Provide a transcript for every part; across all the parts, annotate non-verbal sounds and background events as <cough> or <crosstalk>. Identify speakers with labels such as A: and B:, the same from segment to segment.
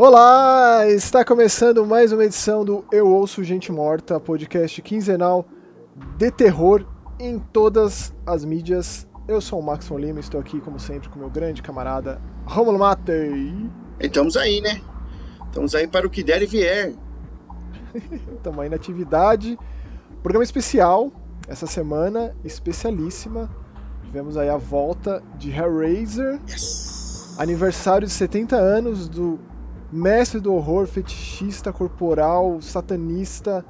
A: Olá! Está começando mais uma edição do Eu Ouço Gente Morta, podcast quinzenal de terror em todas as mídias. Eu sou o Max Lima, estou aqui, como sempre, com meu grande camarada Romulo Matei.
B: Estamos aí, né? Estamos aí para o que der e vier. <laughs>
A: Estamos aí na atividade. Programa especial essa semana, especialíssima. Tivemos aí a volta de Hellraiser.
B: Yes.
A: Aniversário de 70 anos do mestre do horror, fetichista corporal, satanista,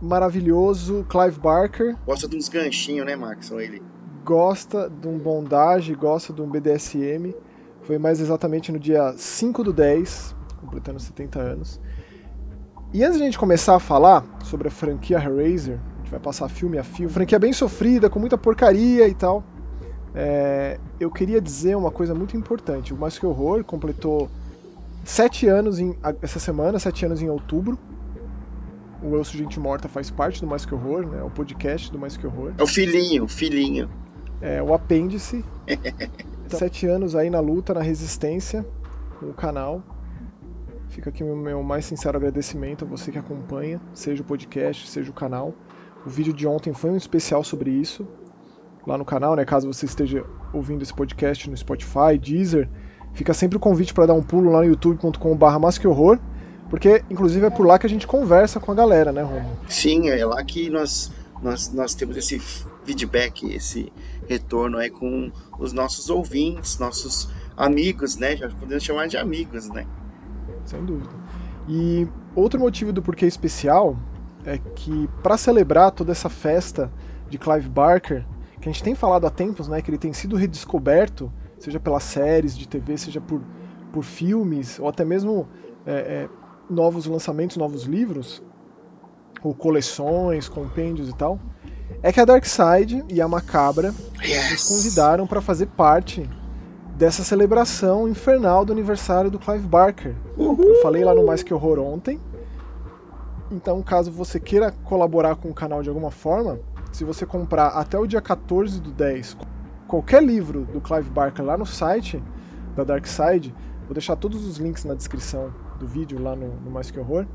A: maravilhoso, Clive Barker.
B: Gosta de uns ganchinhos, né, Max? Ou ele?
A: Gosta de um bondage, gosta de um BDSM. Foi mais exatamente no dia 5 do 10, completando 70 anos. E antes de a gente começar a falar sobre a franquia Hellraiser, a gente vai passar filme a filme, franquia bem sofrida, com muita porcaria e tal. É, eu queria dizer uma coisa muito importante. O Mais Que Horror completou sete anos em, essa semana, sete anos em outubro. O Sou Gente Morta faz parte do Mais Que Horror, né? O podcast do Mais Que Horror.
B: É o filhinho, o filhinho.
A: É, o apêndice. <laughs> sete anos aí na luta, na resistência com o canal. Fica aqui o meu mais sincero agradecimento a você que acompanha, seja o podcast, seja o canal. O vídeo de ontem foi um especial sobre isso, lá no canal, né? Caso você esteja ouvindo esse podcast no Spotify, Deezer, fica sempre o convite para dar um pulo lá no youtube.com/barra horror, porque inclusive é por lá que a gente conversa com a galera, né, Romo?
B: Sim, é lá que nós, nós, nós temos esse feedback, esse retorno aí com os nossos ouvintes, nossos amigos, né? Já podemos chamar de amigos, né?
A: Sem dúvida. E outro motivo do porquê especial é que para celebrar toda essa festa de Clive Barker, que a gente tem falado há tempos, né, que ele tem sido redescoberto, seja pelas séries de TV, seja por, por filmes, ou até mesmo é, é, novos lançamentos, novos livros, ou coleções, compêndios e tal, é que a Dark Side e a Macabra
B: yes.
A: nos convidaram para fazer parte dessa celebração infernal do aniversário do Clive Barker.
B: Uhul.
A: Eu falei lá no Mais Que Horror ontem. Então, caso você queira colaborar com o canal de alguma forma, se você comprar até o dia 14 do 10 qualquer livro do Clive Barker lá no site da Dark Side, vou deixar todos os links na descrição do vídeo lá no, no Mais Que Horror,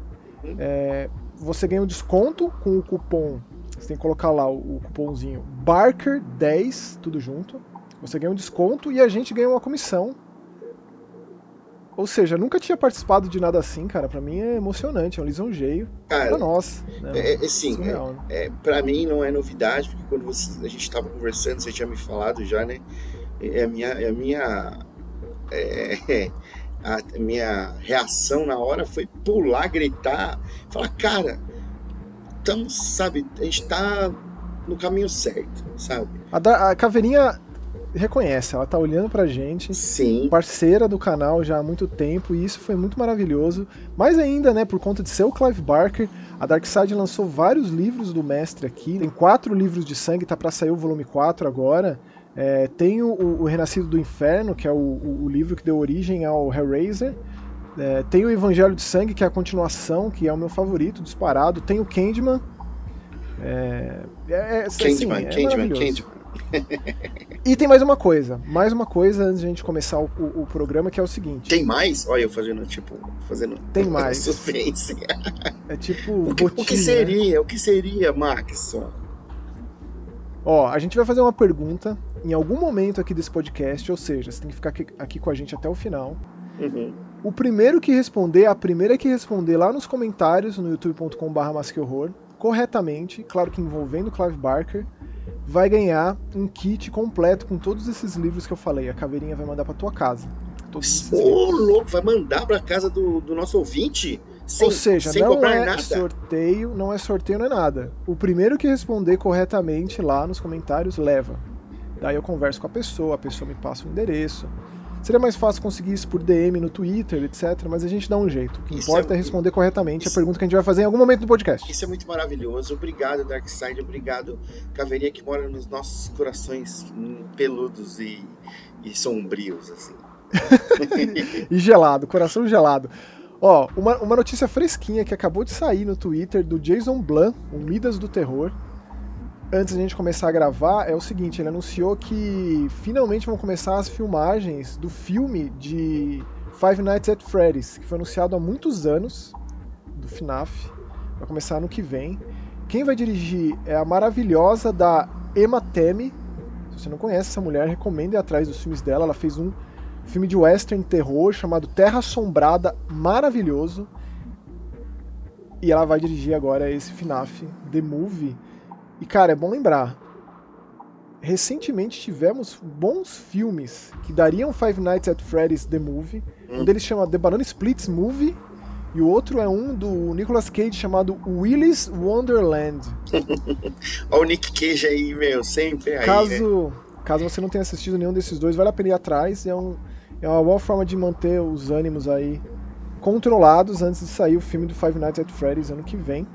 A: é, você ganha um desconto com o cupom, você tem que colocar lá o, o cupomzinho Barker10, tudo junto, você ganha um desconto e a gente ganha uma comissão ou seja, nunca tinha participado de nada assim, cara. Para mim é emocionante, é um lisonjeio
B: cara,
A: pra nós.
B: Né? É, é, sim, Surreal, né? é, para mim não é novidade, porque quando você, a gente estava conversando, você tinha me falado já, né? É a minha, é a minha, <laughs> é, a minha reação na hora foi pular, gritar, falar, cara, estamos, sabe, a gente tá no caminho certo, sabe?
A: A, a caveirinha reconhece, ela tá olhando pra gente.
B: Sim.
A: Parceira do canal já há muito tempo, e isso foi muito maravilhoso. Mais ainda, né, por conta de ser o Clive Barker, a Darkseid lançou vários livros do mestre aqui. Tem quatro livros de sangue, tá pra sair o volume 4 agora. É, tem o, o, Renascido do Inferno, que é o, o, o, livro que deu origem ao Hellraiser. É, tem o Evangelho de Sangue, que é a continuação, que é o meu favorito, disparado. Tem o Candyman. É, é,
B: assim, Candyman, é Candyman, Candyman
A: e tem mais uma coisa, mais uma coisa antes de a gente começar o, o, o programa, que é o seguinte.
B: Tem mais? Olha, eu fazendo, tipo, fazendo.
A: Tem mais.
B: Suspense.
A: É tipo.
B: O que,
A: botinha,
B: o que seria? Né? O que seria, Max?
A: Ó, a gente vai fazer uma pergunta em algum momento aqui desse podcast, ou seja, você tem que ficar aqui, aqui com a gente até o final.
B: Uhum.
A: O primeiro que responder, a primeira que responder lá nos comentários no youtube.com/masquehorror, corretamente, claro que envolvendo Clive Barker, vai ganhar um kit completo com todos esses livros que eu falei. A caveirinha vai mandar para tua casa.
B: Ô, oh, louco, vai mandar para casa do, do nosso ouvinte? Sem,
A: Ou seja, não é
B: nada.
A: sorteio, não é sorteio, não é nada. O primeiro que responder corretamente lá nos comentários leva. Daí eu converso com a pessoa, a pessoa me passa o endereço. Seria mais fácil conseguir isso por DM no Twitter, etc. Mas a gente dá um jeito. O que isso importa é, é responder corretamente isso... a pergunta que a gente vai fazer em algum momento do podcast.
B: Isso é muito maravilhoso. Obrigado, Darkseid. Obrigado, Caveirinha, que mora nos nossos corações peludos e, e sombrios, assim. <laughs>
A: e gelado, coração gelado. Ó, uma, uma notícia fresquinha que acabou de sair no Twitter do Jason Blum, o Midas do Terror antes da gente começar a gravar é o seguinte: ele anunciou que finalmente vão começar as filmagens do filme de Five Nights at Freddy's, que foi anunciado há muitos anos, do FNAF, vai começar ano que vem. Quem vai dirigir é a maravilhosa da Emma Temme. Se você não conhece essa mulher, recomendo ir atrás dos filmes dela. Ela fez um filme de western terror chamado Terra Assombrada, maravilhoso. E ela vai dirigir agora esse FNAF The Movie. E cara, é bom lembrar, recentemente tivemos bons filmes que dariam Five Nights at Freddy's The Movie. Hum. Um deles chama The Banana Splits Movie. E o outro é um do Nicolas Cage chamado Willy's Wonderland. <laughs>
B: Olha o Nick Cage aí, meu, sempre aí.
A: Caso, né? caso você não tenha assistido nenhum desses dois, vale a pena ir atrás. É, um, é uma boa forma de manter os ânimos aí controlados antes de sair o filme do Five Nights at Freddy's ano que vem.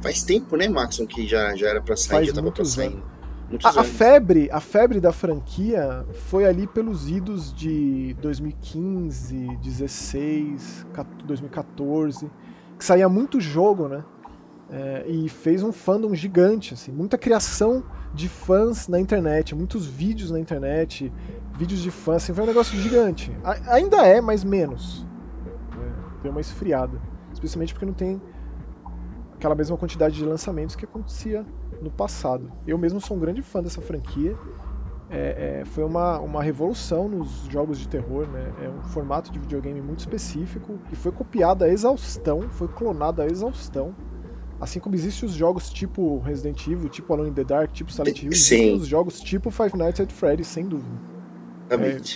B: Faz tempo, né, Maxon, que já, já era pra sair, Faz já tava pra sair. Anos.
A: A, a, febre, a febre da franquia foi ali pelos idos de 2015, 16, 2014, que saía muito jogo, né? É, e fez um fandom gigante, assim, muita criação de fãs na internet, muitos vídeos na internet, vídeos de fãs, assim, foi um negócio gigante. A, ainda é, mas menos. Né? Deu uma esfriada. Especialmente porque não tem aquela mesma quantidade de lançamentos que acontecia no passado. Eu mesmo sou um grande fã dessa franquia. É, é, foi uma, uma revolução nos jogos de terror, né? É um formato de videogame muito específico e foi copiado a exaustão, foi clonado a exaustão. Assim como existem os jogos tipo Resident Evil, tipo Alone in the Dark, tipo Silent Hill, existem os jogos tipo Five Nights at Freddy's, sem dúvida.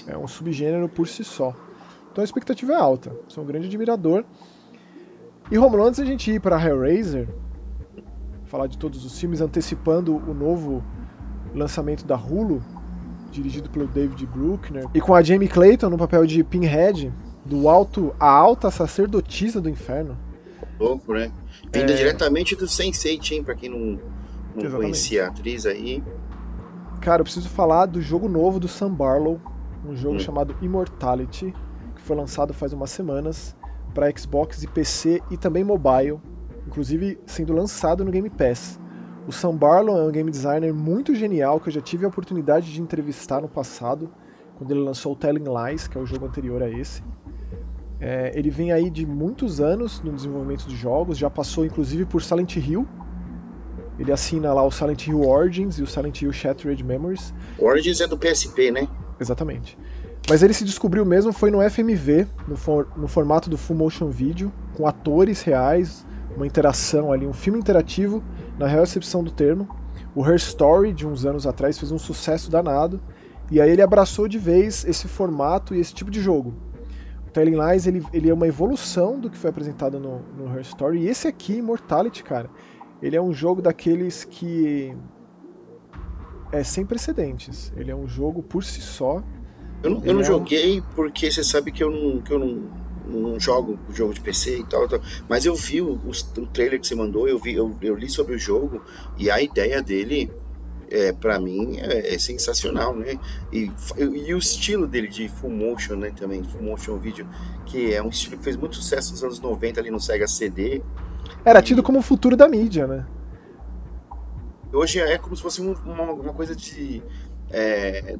A: É, é um subgênero por si só. Então a expectativa é alta. Sou um grande admirador. E Romulo, antes da gente ir para Hellraiser, falar de todos os filmes, antecipando o novo lançamento da Hulu, dirigido pelo David Bruckner, e com a Jamie Clayton no papel de Pinhead, do alto, a alta sacerdotisa do inferno.
B: Louco, né? Vinda é... diretamente do Sense8, hein, pra quem não, não conhecia a atriz aí.
A: Cara, eu preciso falar do jogo novo do Sam Barlow, um jogo hum. chamado Immortality, que foi lançado faz umas semanas para Xbox e PC e também mobile inclusive sendo lançado no Game Pass. O Sam Barlow é um game designer muito genial que eu já tive a oportunidade de entrevistar no passado, quando ele lançou o Telling Lies, que é o jogo anterior a esse. É, ele vem aí de muitos anos no desenvolvimento de jogos, já passou inclusive por Silent Hill. Ele assina lá o Silent Hill Origins e o Silent Hill Shattered Memories.
B: Origins é do PSP, né?
A: Exatamente. Mas ele se descobriu mesmo foi no FMV, no, for, no formato do Full Motion Video, com atores reais, uma interação ali, um filme interativo, na real recepção do termo. O Her Story, de uns anos atrás, fez um sucesso danado, e aí ele abraçou de vez esse formato e esse tipo de jogo. O Telling Lies, ele, ele é uma evolução do que foi apresentado no, no Her Story, e esse aqui, Immortality, cara, ele é um jogo daqueles que é sem precedentes. Ele é um jogo por si só.
B: Eu não, eu não joguei um... porque você sabe que eu não, que eu não não jogo jogo de PC e tal, tal. mas eu vi o, o, trailer que você mandou, eu vi, eu, eu, li sobre o jogo e a ideia dele é para mim é, é, sensacional, né? E, e o estilo dele de full motion, né, também, full motion video, que é um estilo que fez muito sucesso nos anos 90 ali no Sega CD.
A: Era tido como o futuro da mídia, né?
B: Hoje é como se fosse uma, uma coisa de é,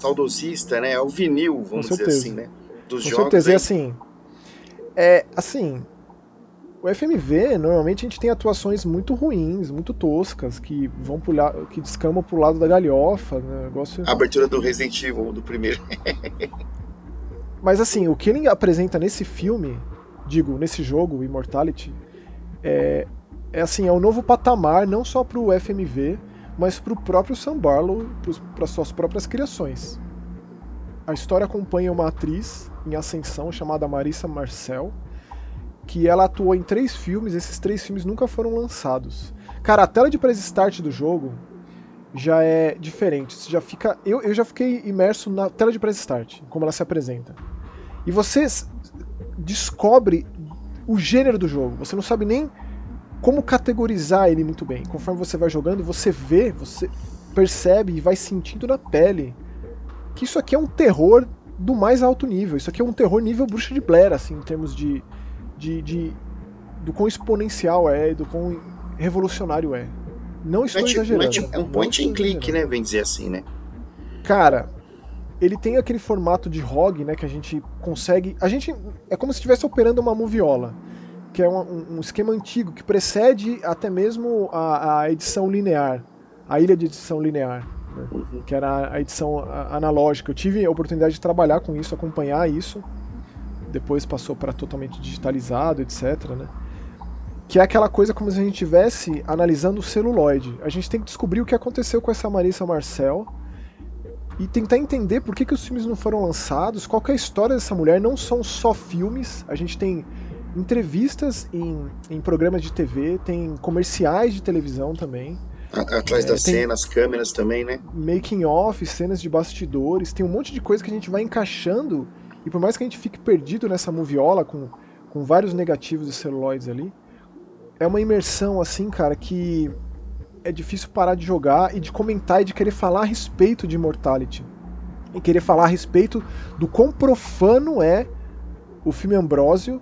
B: saudosista, né? É o vinil, vamos dizer assim, né? dos Com jogos. Com certeza,
A: é assim. É assim. O FMV, normalmente a gente tem atuações muito ruins, muito toscas, que vão pular, que descamam pro lado da galhofa, né? Negócio...
B: A abertura do Resident Evil, do primeiro. <laughs>
A: Mas assim, o que ele apresenta nesse filme, digo, nesse jogo, Immortality, é, é assim, é um novo patamar, não só pro FMV, mas pro próprio Sam Barlow, para suas próprias criações. A história acompanha uma atriz em ascensão chamada Marissa Marcel, que ela atuou em três filmes, esses três filmes nunca foram lançados. Cara, a tela de press start do jogo já é diferente. Você já fica, eu, eu já fiquei imerso na tela de press start, como ela se apresenta. E você descobre o gênero do jogo. Você não sabe nem como categorizar ele muito bem. Conforme você vai jogando, você vê, você percebe e vai sentindo na pele que isso aqui é um terror do mais alto nível. Isso aqui é um terror nível bruxa de Blair, assim, em termos de, de, de do quão exponencial é, do quão revolucionário é. Não estou é tipo, exagerando.
B: É um point and click, né? Vem dizer assim, né?
A: Cara, ele tem aquele formato de ROG, né, que a gente consegue, a gente é como se estivesse operando uma moviola, que é um, um esquema antigo que precede até mesmo a, a, edição linear, a ilha de edição linear, né, uhum. que era a edição analógica. Eu tive a oportunidade de trabalhar com isso, acompanhar isso. Depois passou para totalmente digitalizado, etc, né? que é aquela coisa como se a gente estivesse analisando o celuloide. A gente tem que descobrir o que aconteceu com essa Marissa Marcel e tentar entender por que, que os filmes não foram lançados, qual é a história dessa mulher. Não são só filmes, a gente tem entrevistas em, em programas de TV, tem comerciais de televisão também.
B: Atrás é, das cenas, câmeras também, né?
A: Making off, cenas de bastidores, tem um monte de coisa que a gente vai encaixando e por mais que a gente fique perdido nessa moviola com, com vários negativos e celuloides ali, é uma imersão assim, cara, que é difícil parar de jogar e de comentar e de querer falar a respeito de Immortality. E querer falar a respeito do quão profano é o filme Ambrósio,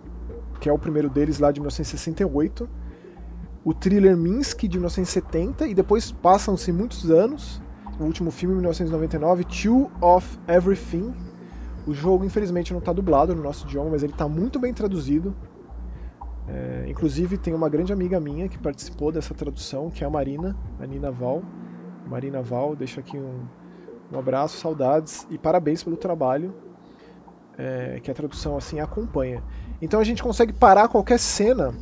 A: que é o primeiro deles lá de 1968, o thriller Minsk de 1970 e depois passam-se muitos anos, o último filme 1999, Two of Everything. O jogo infelizmente não está dublado no nosso idioma, mas ele está muito bem traduzido. É, inclusive tem uma grande amiga minha que participou dessa tradução, que é a Marina, a Nina Val. Marina Val, deixo aqui um, um abraço, saudades e parabéns pelo trabalho é, que a tradução assim acompanha. Então a gente consegue parar qualquer cena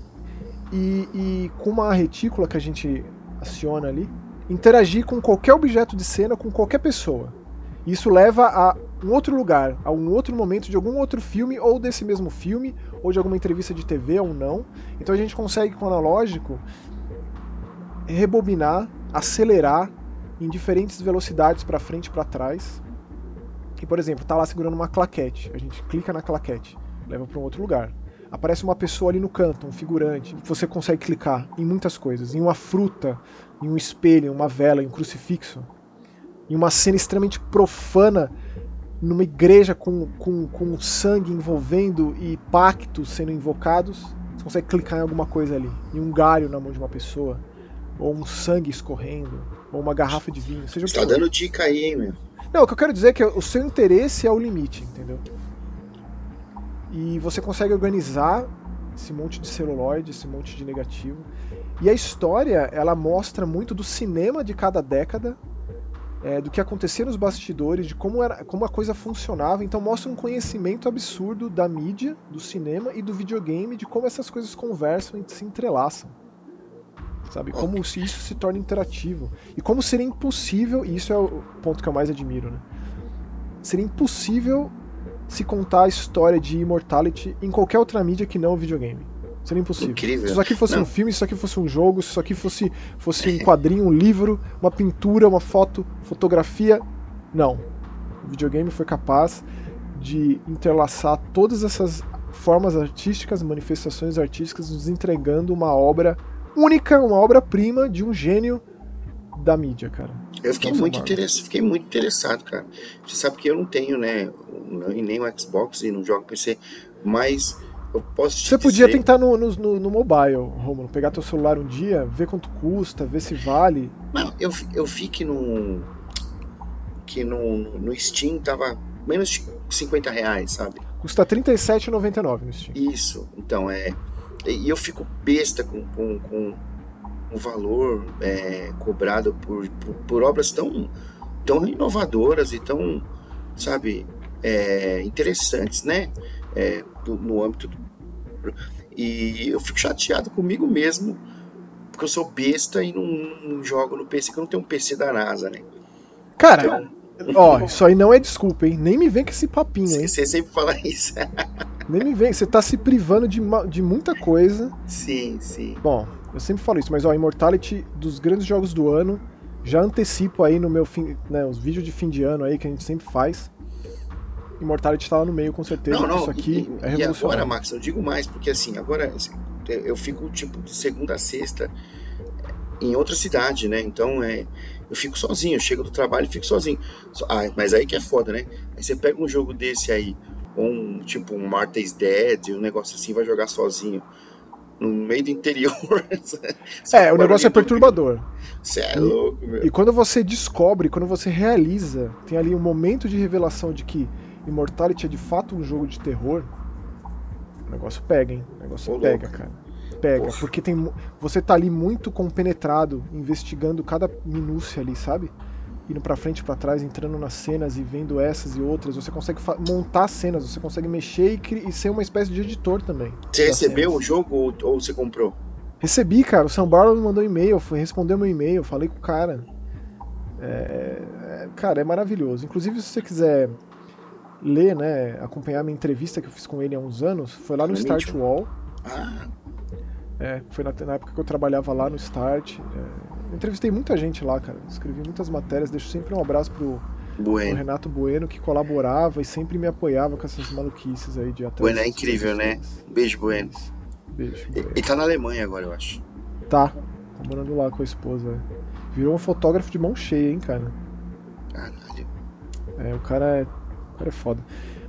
A: e, e, com uma retícula que a gente aciona ali, interagir com qualquer objeto de cena, com qualquer pessoa. Isso leva a um outro lugar, a um outro momento de algum outro filme, ou desse mesmo filme, ou de alguma entrevista de TV ou não. Então a gente consegue, com o analógico, rebobinar, acelerar em diferentes velocidades para frente e para trás. E, por exemplo, tá lá segurando uma claquete. A gente clica na claquete, leva para um outro lugar. Aparece uma pessoa ali no canto, um figurante. Você consegue clicar em muitas coisas, em uma fruta, em um espelho, em uma vela, em um crucifixo em uma cena extremamente profana numa igreja com, com, com sangue envolvendo e pactos sendo invocados, você consegue clicar em alguma coisa ali. Em um galho na mão de uma pessoa, ou um sangue escorrendo, ou uma garrafa de vinho. Seja
B: tá dando dica aí, hein, meu?
A: Não, o que eu quero dizer é que o seu interesse é o limite, entendeu? E você consegue organizar esse monte de celuloide, esse monte de negativo. E a história, ela mostra muito do cinema de cada década é, do que acontecia nos bastidores, de como, era, como a coisa funcionava. Então mostra um conhecimento absurdo da mídia, do cinema e do videogame, de como essas coisas conversam e se entrelaçam. Sabe? Como isso se torna interativo. E como seria impossível, e isso é o ponto que eu mais admiro, né? Seria impossível se contar a história de Immortality em qualquer outra mídia que não o videogame. Seria impossível.
B: Incrível.
A: Se isso aqui fosse Não. um filme, se isso aqui fosse um jogo, se isso aqui fosse, fosse um <laughs> quadrinho, um livro, uma pintura, uma foto, fotografia. Não. O videogame foi capaz de interlaçar todas essas formas artísticas, manifestações artísticas, nos entregando uma obra única, uma obra-prima de um gênio da mídia, cara.
B: Eu fiquei muito, interessado, fiquei muito interessado, cara. Você sabe que eu não tenho, né, nem o Xbox e não jogo PC, mas eu posso
A: Você podia tentar no, no, no, no mobile, Romulo. Pegar teu celular um dia, ver quanto custa, ver se vale.
B: Não, eu, eu vi que no. Que no, no Steam tava menos de 50 reais, sabe?
A: Custa R$37,99 no Steam.
B: Isso, então é. E eu fico besta com, com, com o valor é, cobrado por, por, por, obras tão, tão inovadoras e tão, sabe, é, interessantes, né? É, do, no âmbito do e eu fico chateado comigo mesmo, porque eu sou besta e não, não jogo no PC, que eu não tenho um PC da NASA, né?
A: Cara, então... ó, isso aí não é desculpa, hein? Nem me vem com esse papinho, hein?
B: Você sempre fala isso. <laughs>
A: Nem me vem, você tá se privando de, de muita coisa.
B: Sim, sim.
A: Bom, eu sempre falo isso, mas ó, Immortality dos grandes jogos do ano, já antecipo aí no meu fim, né, os vídeos de fim de ano aí que a gente sempre faz. Immortality está lá no meio, com certeza. Não, não, isso aqui
B: e, é revolucionário. E agora, Max, eu digo mais, porque assim, agora eu fico tipo de segunda a sexta em outra cidade, né? Então é, eu fico sozinho, eu chego do trabalho e fico sozinho. Ah, mas aí que é foda, né? Aí você pega um jogo desse aí, ou um tipo um Martha's Dead, um negócio assim, vai jogar sozinho. No meio do interior. <laughs>
A: é, o negócio é perturbador.
B: Você é louco, meu.
A: E quando você descobre, quando você realiza, tem ali um momento de revelação de que Immortality é de fato um jogo de terror, o negócio pega, hein? O negócio Ô, pega, louco. cara. Pega, Poxa. porque tem, você tá ali muito compenetrado, investigando cada minúcia ali, sabe? Indo pra frente e pra trás, entrando nas cenas e vendo essas e outras. Você consegue montar cenas, você consegue mexer e, e, ser uma espécie de editor também.
B: Você recebeu cenas. o jogo ou, ou, você comprou?
A: Recebi, cara. O São Barlow me mandou um e-mail, respondeu meu e-mail, falei com o cara. É, é, cara, é maravilhoso. Inclusive, se você quiser ler, né, acompanhar minha entrevista que eu fiz com ele há uns anos, foi lá no Start Wall. Ah. É, foi na, na, época que eu trabalhava lá no Start. É, entrevistei muita gente lá, cara. Escrevi muitas matérias, deixo sempre um abraço pro, bueno. pro Renato Bueno, que colaborava e sempre me apoiava com essas maluquices aí de até.
B: Bueno é incrível, né? Beijo, Bueno. Beijo. Bueno. Ele tá na Alemanha agora, eu acho.
A: Tá. Tá morando lá com a esposa. Virou um fotógrafo de mão cheia, hein, cara. Caralho. É, o cara é cara é foda.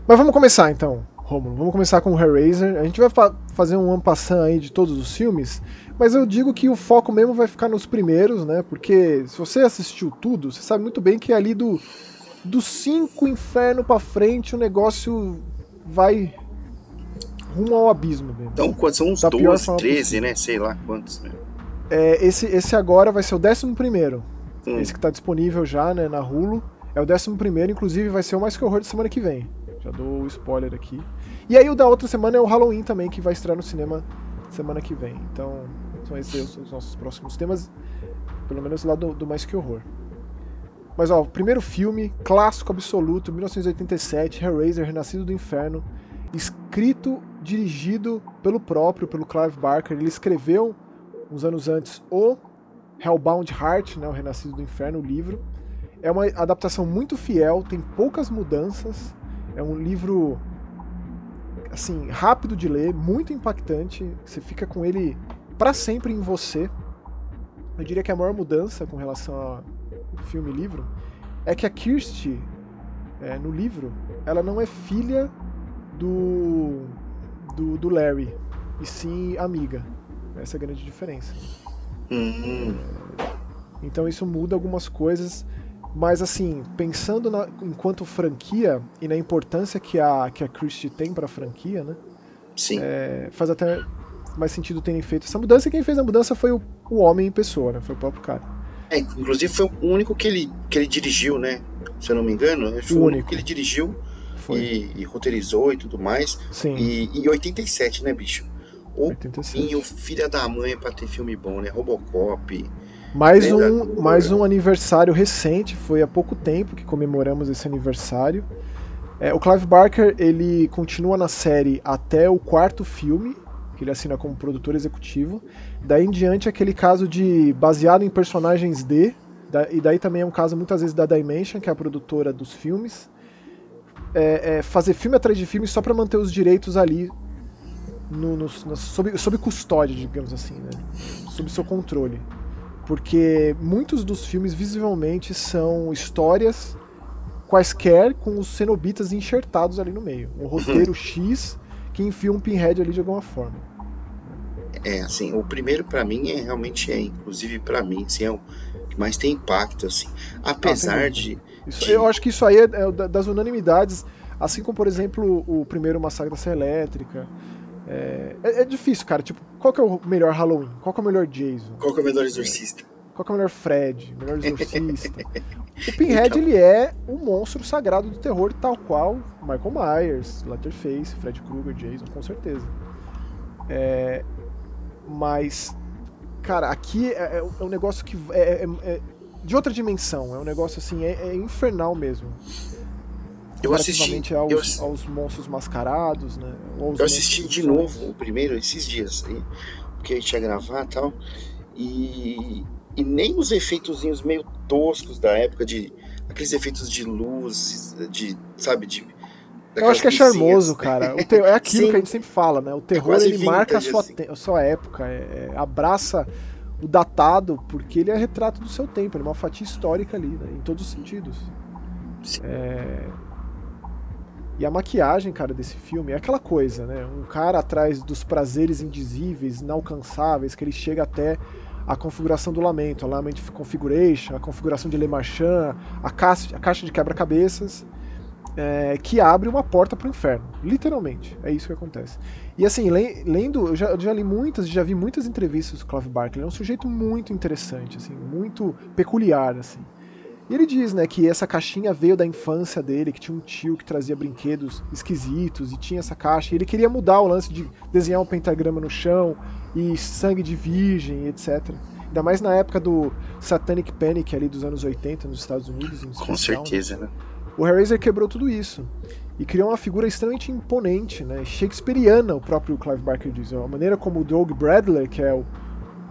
A: Mas vamos começar então, Romulo. Vamos começar com o Hellraiser. A gente vai fa fazer um ampassão aí de todos os filmes, mas eu digo que o foco mesmo vai ficar nos primeiros, né? Porque se você assistiu tudo, você sabe muito bem que ali do do 5 inferno para frente o negócio vai rumo ao abismo mesmo.
B: Então, quantos são uns da 12, 13, né? Sei lá quantos, né?
A: É, esse, esse agora vai ser o 11 primeiro. Hum. Esse que tá disponível já, né, na Hulu. É o 11 primeiro, inclusive vai ser o mais que horror de semana que vem. Já dou o spoiler aqui. E aí o da outra semana é o Halloween também, que vai estrear no cinema semana que vem. Então, são esses os nossos próximos temas, pelo menos lá do, do mais que horror. Mas ó, primeiro filme, clássico absoluto, 1987, Hellraiser, Renascido do Inferno, escrito, dirigido pelo próprio, pelo Clive Barker. Ele escreveu uns anos antes o Hellbound Heart, né, o Renascido do Inferno, o livro. É uma adaptação muito fiel, tem poucas mudanças. É um livro assim, rápido de ler, muito impactante. Você fica com ele para sempre em você. Eu diria que a maior mudança com relação ao filme e livro é que a Kirsty, é, no livro, ela não é filha do, do, do, Larry, e sim amiga. Essa é a grande diferença. Uhum. Então isso muda algumas coisas. Mas assim, pensando na, enquanto franquia e na importância que a, que a Christie tem para a franquia, né?
B: Sim.
A: É, faz até mais sentido terem feito essa mudança. E quem fez a mudança foi o, o homem em pessoa, né? Foi o próprio cara.
B: É, inclusive foi o único que ele, que ele dirigiu, né? Se eu não me engano, foi o, o único que ele dirigiu e, e, roteirizou e tudo mais.
A: Sim.
B: E, e 87, né, bicho? O 87. o filho da mãe pra ter filme bom, né? Robocop.
A: Mais um, mais um aniversário recente, foi há pouco tempo que comemoramos esse aniversário. É, o Clive Barker ele continua na série até o quarto filme, que ele assina como produtor executivo. Daí em diante aquele caso de baseado em personagens de, da, e daí também é um caso muitas vezes da Dimension, que é a produtora dos filmes, é, é fazer filme atrás de filme só para manter os direitos ali no, no, no, sob, sob custódia, digamos assim, né? sob seu controle porque muitos dos filmes visivelmente são histórias quaisquer com os cenobitas enxertados ali no meio. Um roteiro X que enfia um pinhead ali de alguma forma.
B: É, assim, o primeiro para mim é realmente é, inclusive para mim, assim, é o que mais tem impacto, assim. Apesar ah, de,
A: isso, de, Eu acho que isso aí é, é das unanimidades, assim como, por exemplo, o primeiro Massacre da Serra Elétrica, é, é, é, difícil, cara. Tipo, qual que é o melhor Halloween? Qual que é o melhor Jason?
B: Qual que é o melhor exorcista?
A: Qual que é o melhor Fred? O melhor exorcista? <laughs> o Pinhead, então... ele é o monstro sagrado do terror, tal qual Michael Myers, Letterface, Fred Krueger, Jason, com certeza. É, mas, cara, aqui é, é, é um negócio que é, é, é, de outra dimensão. É um negócio assim, é, infernal mesmo
B: eu assisti
A: aos, eu, aos monstros mascarados, né?
B: eu assisti de novo o primeiro esses dias, aí, porque a gente ia gravar e tal, e, e nem os efeitozinhos meio toscos da época de aqueles efeitos de luz, de sabe de
A: eu acho que é charmoso, cara. O te... É aquilo <laughs> Sim. que a gente sempre fala, né? O terror é ele marca a sua, assim. te... a sua época, é... É... abraça o datado, porque ele é retrato do seu tempo, ele é uma fatia histórica ali, né? em todos os sentidos. É... E a maquiagem, cara, desse filme é aquela coisa, né? Um cara atrás dos prazeres indizíveis, inalcançáveis, que ele chega até a configuração do lamento, a Lament Configuration, a configuração de Le Marchand, a caixa, a caixa de quebra-cabeças, é, que abre uma porta para o inferno, literalmente. É isso que acontece. E assim, lendo, eu já, eu já li muitas, já vi muitas entrevistas do Clive Barker. Ele é um sujeito muito interessante, assim, muito peculiar, assim. E ele diz, né, que essa caixinha veio da infância dele, que tinha um tio que trazia brinquedos esquisitos e tinha essa caixa. E ele queria mudar o lance de desenhar um pentagrama no chão e sangue de virgem, etc. Ainda mais na época do Satanic Panic ali dos anos 80 nos Estados Unidos.
B: Com né? certeza, né?
A: O Hellraiser quebrou tudo isso e criou uma figura extremamente imponente, né? Shakespeariana, o próprio Clive Barker diz. A maneira como o Doug Bradley, que é o,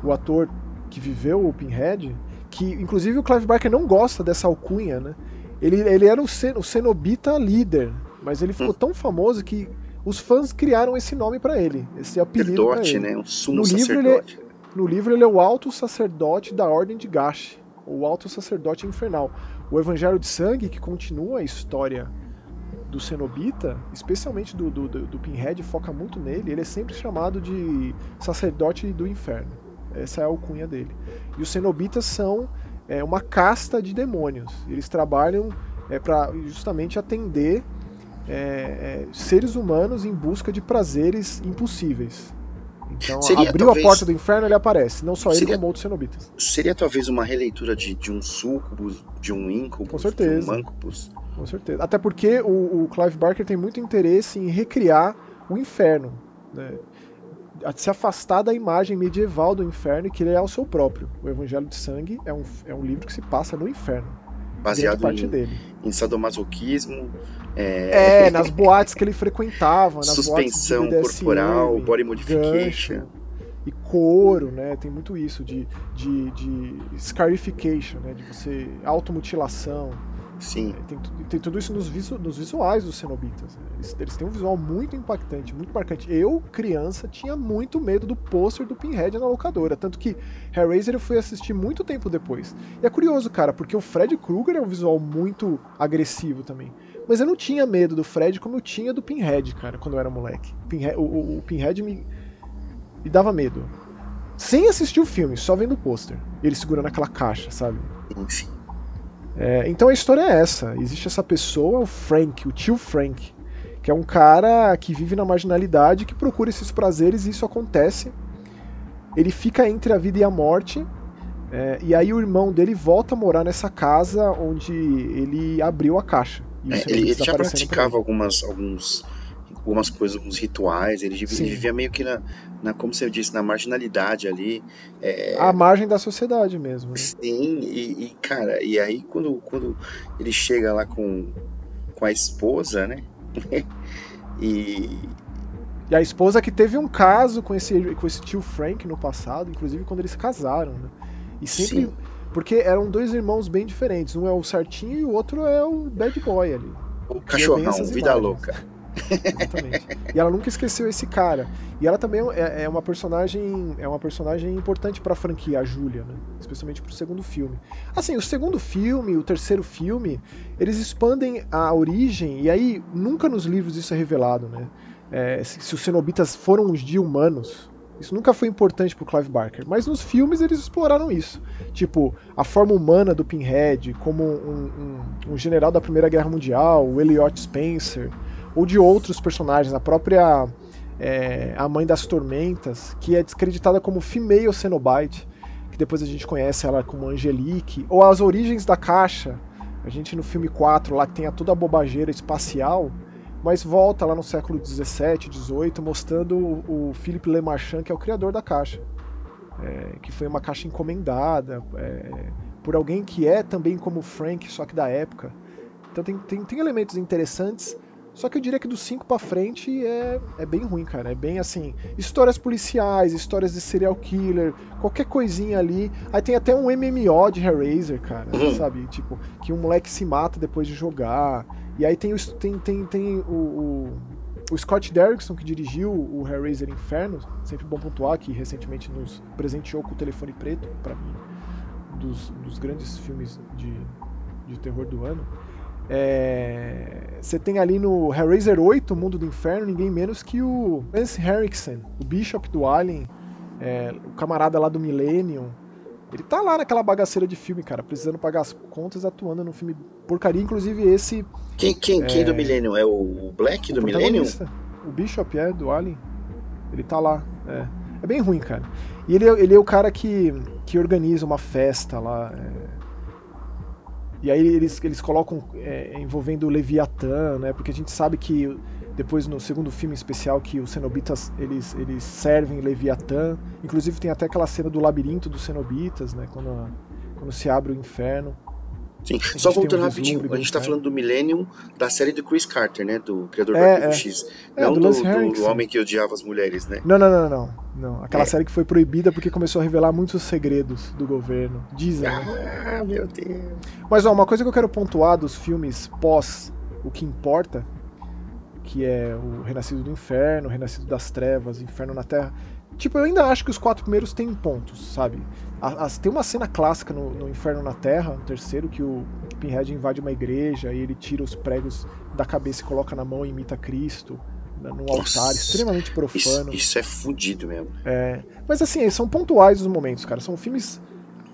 A: o ator que viveu o Pinhead, que inclusive o Clive Barker não gosta dessa alcunha, né? Ele, ele era o, o cenobita líder, mas ele ficou hum. tão famoso que os fãs criaram esse nome para ele, esse apelido
B: Sacerdote,
A: ele.
B: né? Um sumo
A: no
B: sacerdote.
A: Livro, ele, é, no livro ele é o alto sacerdote da Ordem de Gash, o alto sacerdote infernal. O Evangelho de Sangue, que continua a história do cenobita, especialmente do, do, do, do Pinhead, foca muito nele, ele é sempre chamado de sacerdote do inferno. Essa é a alcunha dele. E os cenobitas são é, uma casta de demônios. Eles trabalham é, para justamente atender é, é, seres humanos em busca de prazeres impossíveis. Então, seria, abriu talvez, a porta do inferno, ele aparece. Não só seria, ele, como outros cenobitas.
B: Seria talvez uma releitura de, de um sucubus, de um incubus,
A: Com certeza.
B: de um mancubus.
A: Com certeza. Até porque o, o Clive Barker tem muito interesse em recriar o inferno. Né? Se afastar da imagem medieval do inferno e que ele é o seu próprio. O Evangelho de Sangue é um, é um livro que se passa no inferno.
B: Baseado
A: parte
B: em,
A: dele.
B: em sadomasoquismo. É...
A: é, <laughs> nas boates que ele frequentava. Nas
B: Suspensão
A: BDSM,
B: corporal, body modification.
A: Gancho, e couro, né? Tem muito isso de, de, de scarification, né? De você automutilação.
B: Sim.
A: É, tem, tem, tudo isso nos, visu, nos visuais dos cenobitas. Eles, eles, têm um visual muito impactante, muito marcante. Eu, criança, tinha muito medo do pôster do Pinhead na locadora. Tanto que Hellraiser eu fui assistir muito tempo depois. E é curioso, cara, porque o Fred Krueger é um visual muito agressivo também. Mas eu não tinha medo do Fred como eu tinha do Pinhead, cara, quando eu era moleque. O Pinhead, o, o, o Pinhead me, me dava medo. Sem assistir o filme, só vendo o pôster. Ele segurando aquela caixa, sabe?
B: Sim.
A: É, então a história é essa. Existe essa pessoa, o Frank, o tio Frank, que é um cara que vive na marginalidade, que procura esses prazeres e isso acontece. Ele fica entre a vida e a morte. É, e aí o irmão dele volta a morar nessa casa onde ele abriu a caixa.
B: É, ele, ele já praticava algumas, alguns algumas coisas, alguns rituais, ele vivia, ele vivia meio que na, na, como você disse, na marginalidade ali. É...
A: A margem da sociedade mesmo. Né?
B: Sim, e, e, cara, e aí quando, quando ele chega lá com, com a esposa, né? <laughs> e...
A: E a esposa que teve um caso com esse, com esse tio Frank no passado, inclusive quando eles casaram, né? E sempre... Sim. Porque eram dois irmãos bem diferentes. Um é o certinho e o outro é o bad boy ali.
B: O cachorrão, vida imagens. louca.
A: Exatamente. e ela nunca esqueceu esse cara. E ela também é, é uma personagem é uma personagem importante para a franquia, a Julia, né? especialmente para o segundo filme. Assim, o segundo filme, o terceiro filme, eles expandem a origem e aí nunca nos livros isso é revelado, né? É, se, se, os cenobitas foram uns de humanos, isso nunca foi importante pro Clive Barker, mas nos filmes eles exploraram isso. Tipo, a forma humana do Pinhead, como um, um, um general da Primeira Guerra Mundial, o Elliot Spencer, ou de outros personagens, a própria é, a Mãe das Tormentas, que é descreditada como Female Cenobite, que depois a gente conhece ela como Angelique, ou as origens da caixa, a gente no filme 4 lá que tem a toda a bobageira espacial, mas volta lá no século 17, 18, mostrando o, o Philippe Le Marchand, que é o criador da caixa, é, que foi uma caixa encomendada é, por alguém que é também como Frank, só que da época. Então tem, tem, tem elementos interessantes, só que eu diria que do 5 para frente é, é bem ruim, cara. É bem assim, histórias policiais, histórias de serial killer, qualquer coisinha ali. Aí tem até um MMO de Hellraiser, cara, uhum. sabe? Tipo, que um moleque se mata depois de jogar. E aí tem, o, tem, tem, tem o, o, o Scott Derrickson, que dirigiu o Hellraiser Inferno, sempre bom pontuar, que recentemente nos presenteou com o Telefone Preto, para mim, dos, dos grandes filmes de, de terror do ano. É... Você tem ali no Hellraiser 8, o Mundo do Inferno, ninguém menos que o Lance Henriksen, o Bishop do Alien, é... o camarada lá do Millennium. Ele tá lá naquela bagaceira de filme, cara, precisando pagar as contas, atuando num filme porcaria, inclusive esse.
B: Quem, quem, é... quem do Millennium? É o Black do Millennium?
A: O Bishop é, do Alien. Ele tá lá. É, é bem ruim, cara. E ele, é, ele é o cara que, que organiza uma festa lá. É... E aí eles, eles colocam é, envolvendo o Leviatã, né? Porque a gente sabe que depois no segundo filme especial que os cenobitas eles, eles servem Leviatã. Inclusive tem até aquela cena do labirinto dos cenobitas, né? Quando, quando se abre o inferno.
B: Sim, só voltando um rapidinho, a gente tá falando do Millennium da série do Chris Carter, né? Do criador é, do Arquivo é. X. É, não do, do, do, Homem que Odiava as Mulheres, né?
A: Não, não, não, não. não. Aquela é. série que foi proibida porque começou a revelar muitos segredos do governo. Dizem,
B: né? Ah, meu Deus.
A: Mas ó, uma coisa que eu quero pontuar dos filmes pós O Que Importa, que é o Renascido do Inferno, o Renascido das Trevas, Inferno na Terra. Tipo, eu ainda acho que os quatro primeiros têm pontos, sabe? As, tem uma cena clássica no, no, Inferno na Terra, no terceiro, que o Pinhead invade uma igreja e ele tira os pregos da cabeça e coloca na mão e imita Cristo né, num altar extremamente profano.
B: Isso, isso é fudido mesmo.
A: É, mas assim, são pontuais os momentos, cara. São filmes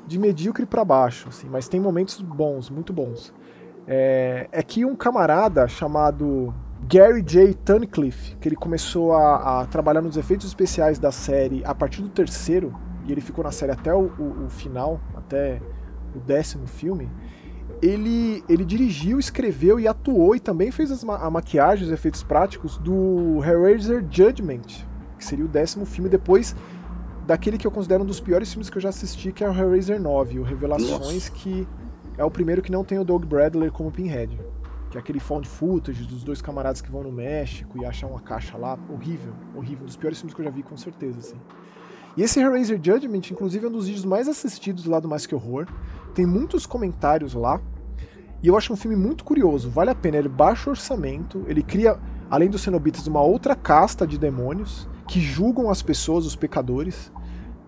A: de medíocre para baixo, assim, mas tem momentos bons, muito bons. É, é que um camarada chamado Gary J. Tunnicliffe, que ele começou a, a, trabalhar nos efeitos especiais da série a partir do terceiro, e ele ficou na série até o, o, o final, até o décimo filme, ele, ele dirigiu, escreveu e atuou e também fez as, a maquiagem, os efeitos práticos do Hellraiser Judgment, que seria o décimo filme depois daquele que eu considero um dos piores filmes que eu já assisti, que é o Hellraiser 9, o Revelações, Nossa. que é o primeiro que não tem o Doug Bradley como Pinhead. Que é aquele found footage dos dois camaradas que vão no México e acham uma caixa lá. Horrível, horrível. Um dos piores filmes que eu já vi, com certeza, assim. E esse Hellraiser Judgment, inclusive, é um dos vídeos mais assistidos lá do Mais Que Horror. Tem muitos comentários lá. E eu acho um filme muito curioso. Vale a pena. Ele baixo orçamento. Ele cria, além dos cenobitas, uma outra casta de demônios que julgam as pessoas, os pecadores.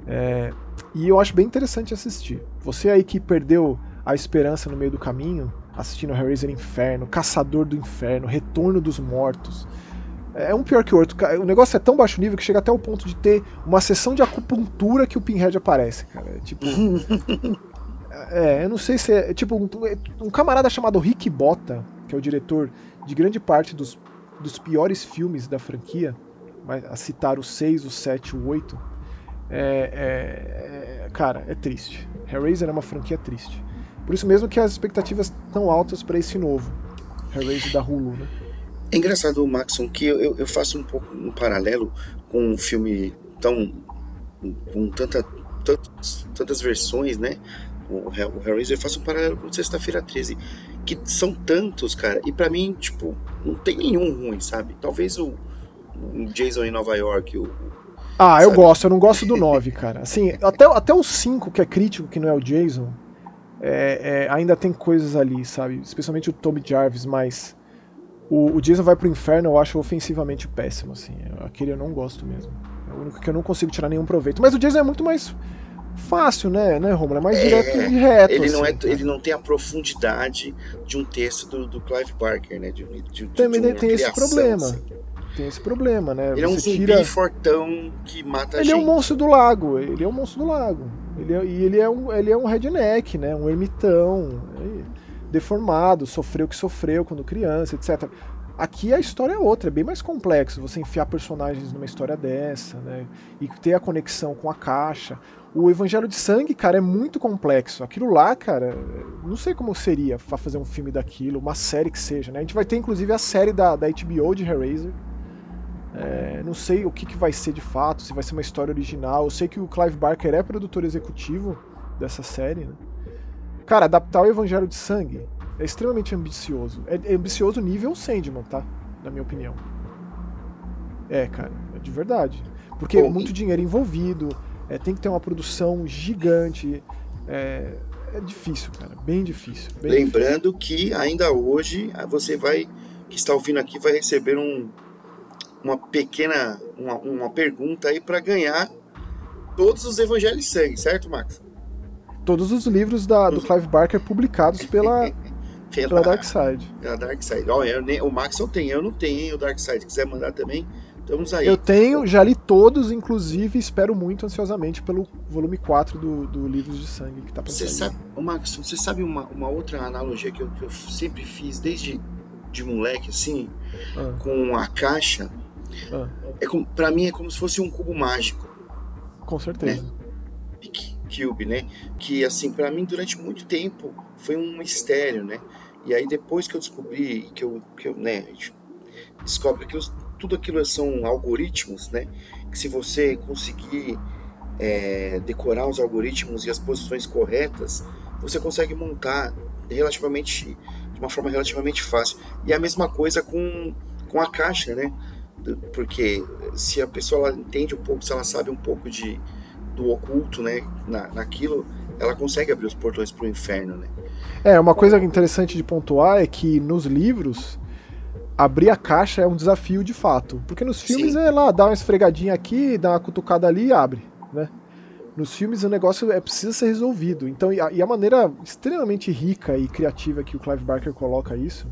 A: É, e eu acho bem interessante assistir. Você aí que perdeu a esperança no meio do caminho, assistindo Hellraiser Inferno, Caçador do Inferno, Retorno dos Mortos. É um pior que o outro. O negócio é tão baixo nível que chega até o ponto de ter uma sessão de acupuntura que o Pinhead aparece, cara. É tipo. <laughs> é, eu não sei se é. é tipo, um, um, camarada chamado Rick Botta, que é o diretor de grande parte dos, dos piores filmes da franquia, a citar o 6, o 7, o 8. É, é, é, cara, é triste. Hellraiser é uma franquia triste. Por isso mesmo que as expectativas estão altas para esse novo Hellraiser da Hulu, né?
B: É engraçado, Maxon, que eu, eu faço um pouco um paralelo com um filme tão. com tanta, tantas, tantas versões, né? O, o Hellraiser, eu faço um paralelo com Sexta-feira 13, que são tantos, cara, e para mim, tipo, não tem nenhum ruim, sabe? Talvez o, o Jason em Nova York, o.
A: Ah, sabe? eu gosto, eu não gosto do <laughs> 9, cara. Assim, até, até o 5, que é crítico, que não é o Jason, é, é, ainda tem coisas ali, sabe? Especialmente o Toby Jarvis, mas o, o Jason vai pro inferno eu acho ofensivamente péssimo, assim. Aquele eu não gosto mesmo. É o único que eu não consigo tirar nenhum proveito. Mas o Jason é muito mais fácil, né, né Romulo? É mais é, direto e reto.
B: Ele, assim, não é,
A: né?
B: ele não tem a profundidade de um texto do, do Clive Barker, né? De, de,
A: Também de tem criação, esse problema. Assim. Tem esse problema, né?
B: Ele Você é um zumbi tira... fortão que mata
A: ele
B: gente.
A: Ele é um monstro do lago. Ele é um monstro do lago. Ele é, e ele é, um, ele é um redneck, né? Um ermitão, deformado, sofreu o que sofreu quando criança, etc. Aqui a história é outra, é bem mais complexo você enfiar personagens numa história dessa, né? E ter a conexão com a caixa. O Evangelho de Sangue, cara, é muito complexo. Aquilo lá, cara, não sei como seria fazer um filme daquilo, uma série que seja, né? A gente vai ter inclusive a série da, da HBO de Hellraiser, é, não sei o que, que vai ser de fato, se vai ser uma história original. Eu sei que o Clive Barker é produtor executivo dessa série. Né? Cara, adaptar o Evangelho de Sangue é extremamente ambicioso. É, é ambicioso nível Sandman, tá? Na minha opinião. É, cara, é de verdade. Porque Bom, muito dinheiro envolvido, é, tem que ter uma produção gigante. É, é difícil, cara, bem difícil. Bem
B: Lembrando
A: difícil.
B: que ainda hoje você vai, que está ouvindo aqui, vai receber um uma pequena uma, uma pergunta aí para ganhar todos os evangelhos de sangue, certo, Max?
A: Todos os livros da, do Clive Barker publicados pela <laughs> pela, pela Dark Side.
B: Pela Dark Side. Ó, eu, o Maxon tem, eu não tenho, hein, o Dark Side. Se quiser mandar também, estamos aí.
A: Eu tenho, já li todos, inclusive, espero muito ansiosamente pelo volume 4 do, do Livros de Sangue que tá pra
B: você sabe, Maxon, você sabe uma, uma outra analogia que eu, que eu sempre fiz desde de moleque, assim, ah. com a caixa? Ah. É como, pra mim é como se fosse um cubo mágico.
A: Com certeza.
B: Né? Cube, né? Que assim, para mim durante muito tempo foi um mistério, né? E aí depois que eu descobri que eu, que eu né, descobre que tudo aquilo são algoritmos, né? Que se você conseguir é, decorar os algoritmos e as posições corretas, você consegue montar relativamente de uma forma relativamente fácil. E a mesma coisa com, com a caixa, né? Porque se a pessoa entende um pouco, se ela sabe um pouco de, do oculto, né, na, naquilo, ela consegue abrir os portões para o inferno, né?
A: É, uma coisa interessante de pontuar é que nos livros abrir a caixa é um desafio de fato, porque nos filmes Sim. é lá, dá uma esfregadinha aqui, dá uma cutucada ali e abre, né? Nos filmes o negócio é precisa ser resolvido. Então, e a, e a maneira extremamente rica e criativa que o Clive Barker coloca isso,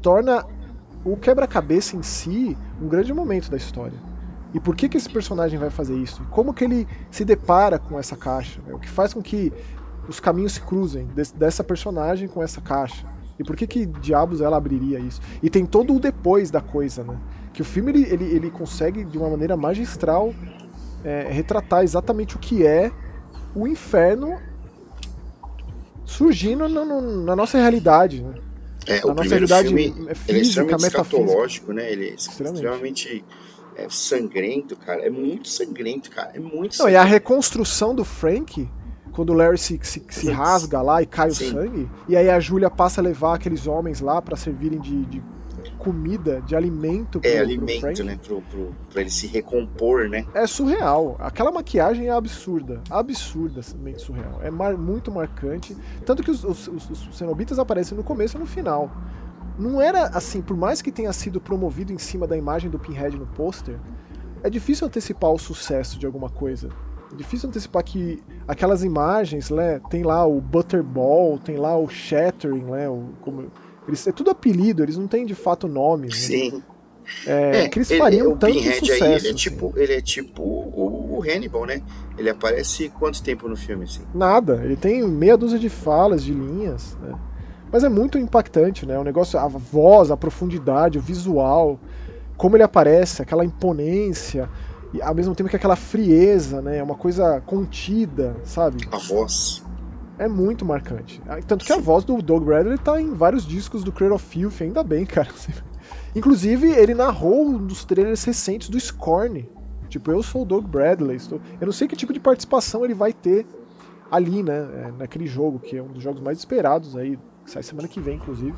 A: torna o quebra-cabeça em si um grande momento da história. E por que, que esse personagem vai fazer isso? Como que ele se depara com essa caixa? Né? O que faz com que os caminhos se cruzem dessa personagem com essa caixa? E por que que diabos ela abriria isso? E tem todo o depois da coisa, né? Que o filme ele, ele, ele consegue de uma maneira magistral é, retratar exatamente o que é o inferno surgindo no, no, na nossa realidade, né?
B: É, na o realidade filme, é física, ele é extremamente escatológico, né? Ele é extremamente, é sangrento, cara. É muito sangrento, cara. É muito
A: Não, e a reconstrução do Frank, quando o Larry se, se, se rasga lá e cai Sim. o sangue, e aí a Julia passa a levar aqueles homens lá para servirem de, de, comida, de alimento
B: pro, É, alimento, pro né? Pro, pro, pra ele se recompor, né?
A: É surreal. Aquela maquiagem é absurda. Absurdamente surreal. É mar, muito marcante. Tanto que os, os, os, os cenobitas aparecem no começo e no final não era assim, por mais que tenha sido promovido em cima da imagem do Pinhead no pôster, é difícil antecipar o sucesso de alguma coisa. É difícil antecipar que aquelas imagens, né, tem lá o Butterball, tem lá o Shattering, né, o, como, eles, é tudo apelido, eles não têm de fato nome. Né?
B: Sim.
A: É, é, que eles fariam ele, tanto sucesso. Aí,
B: ele, é tipo, assim. ele é tipo o, o, Hannibal, né? Ele aparece quanto tempo no filme, assim?
A: Nada, ele tem meia dúzia de falas, de linhas, né? Mas é muito impactante, né? O negócio, a voz, a profundidade, o visual, como ele aparece, aquela imponência, e ao mesmo tempo que aquela frieza, né? É uma coisa contida, sabe?
B: A voz.
A: É muito marcante. Ah, tanto que a voz do Doug Bradley tá em vários discos do Cradle of Filth, ainda bem, <laughs> cara. Inclusive, ele narrou um dos trailers recentes do Scorn. Tipo, eu sou o Doug Bradley. Estou... Eu não sei que tipo de participação ele vai ter ali, né? É, naquele jogo, que é um dos jogos mais esperados aí que sai semana que vem, inclusive.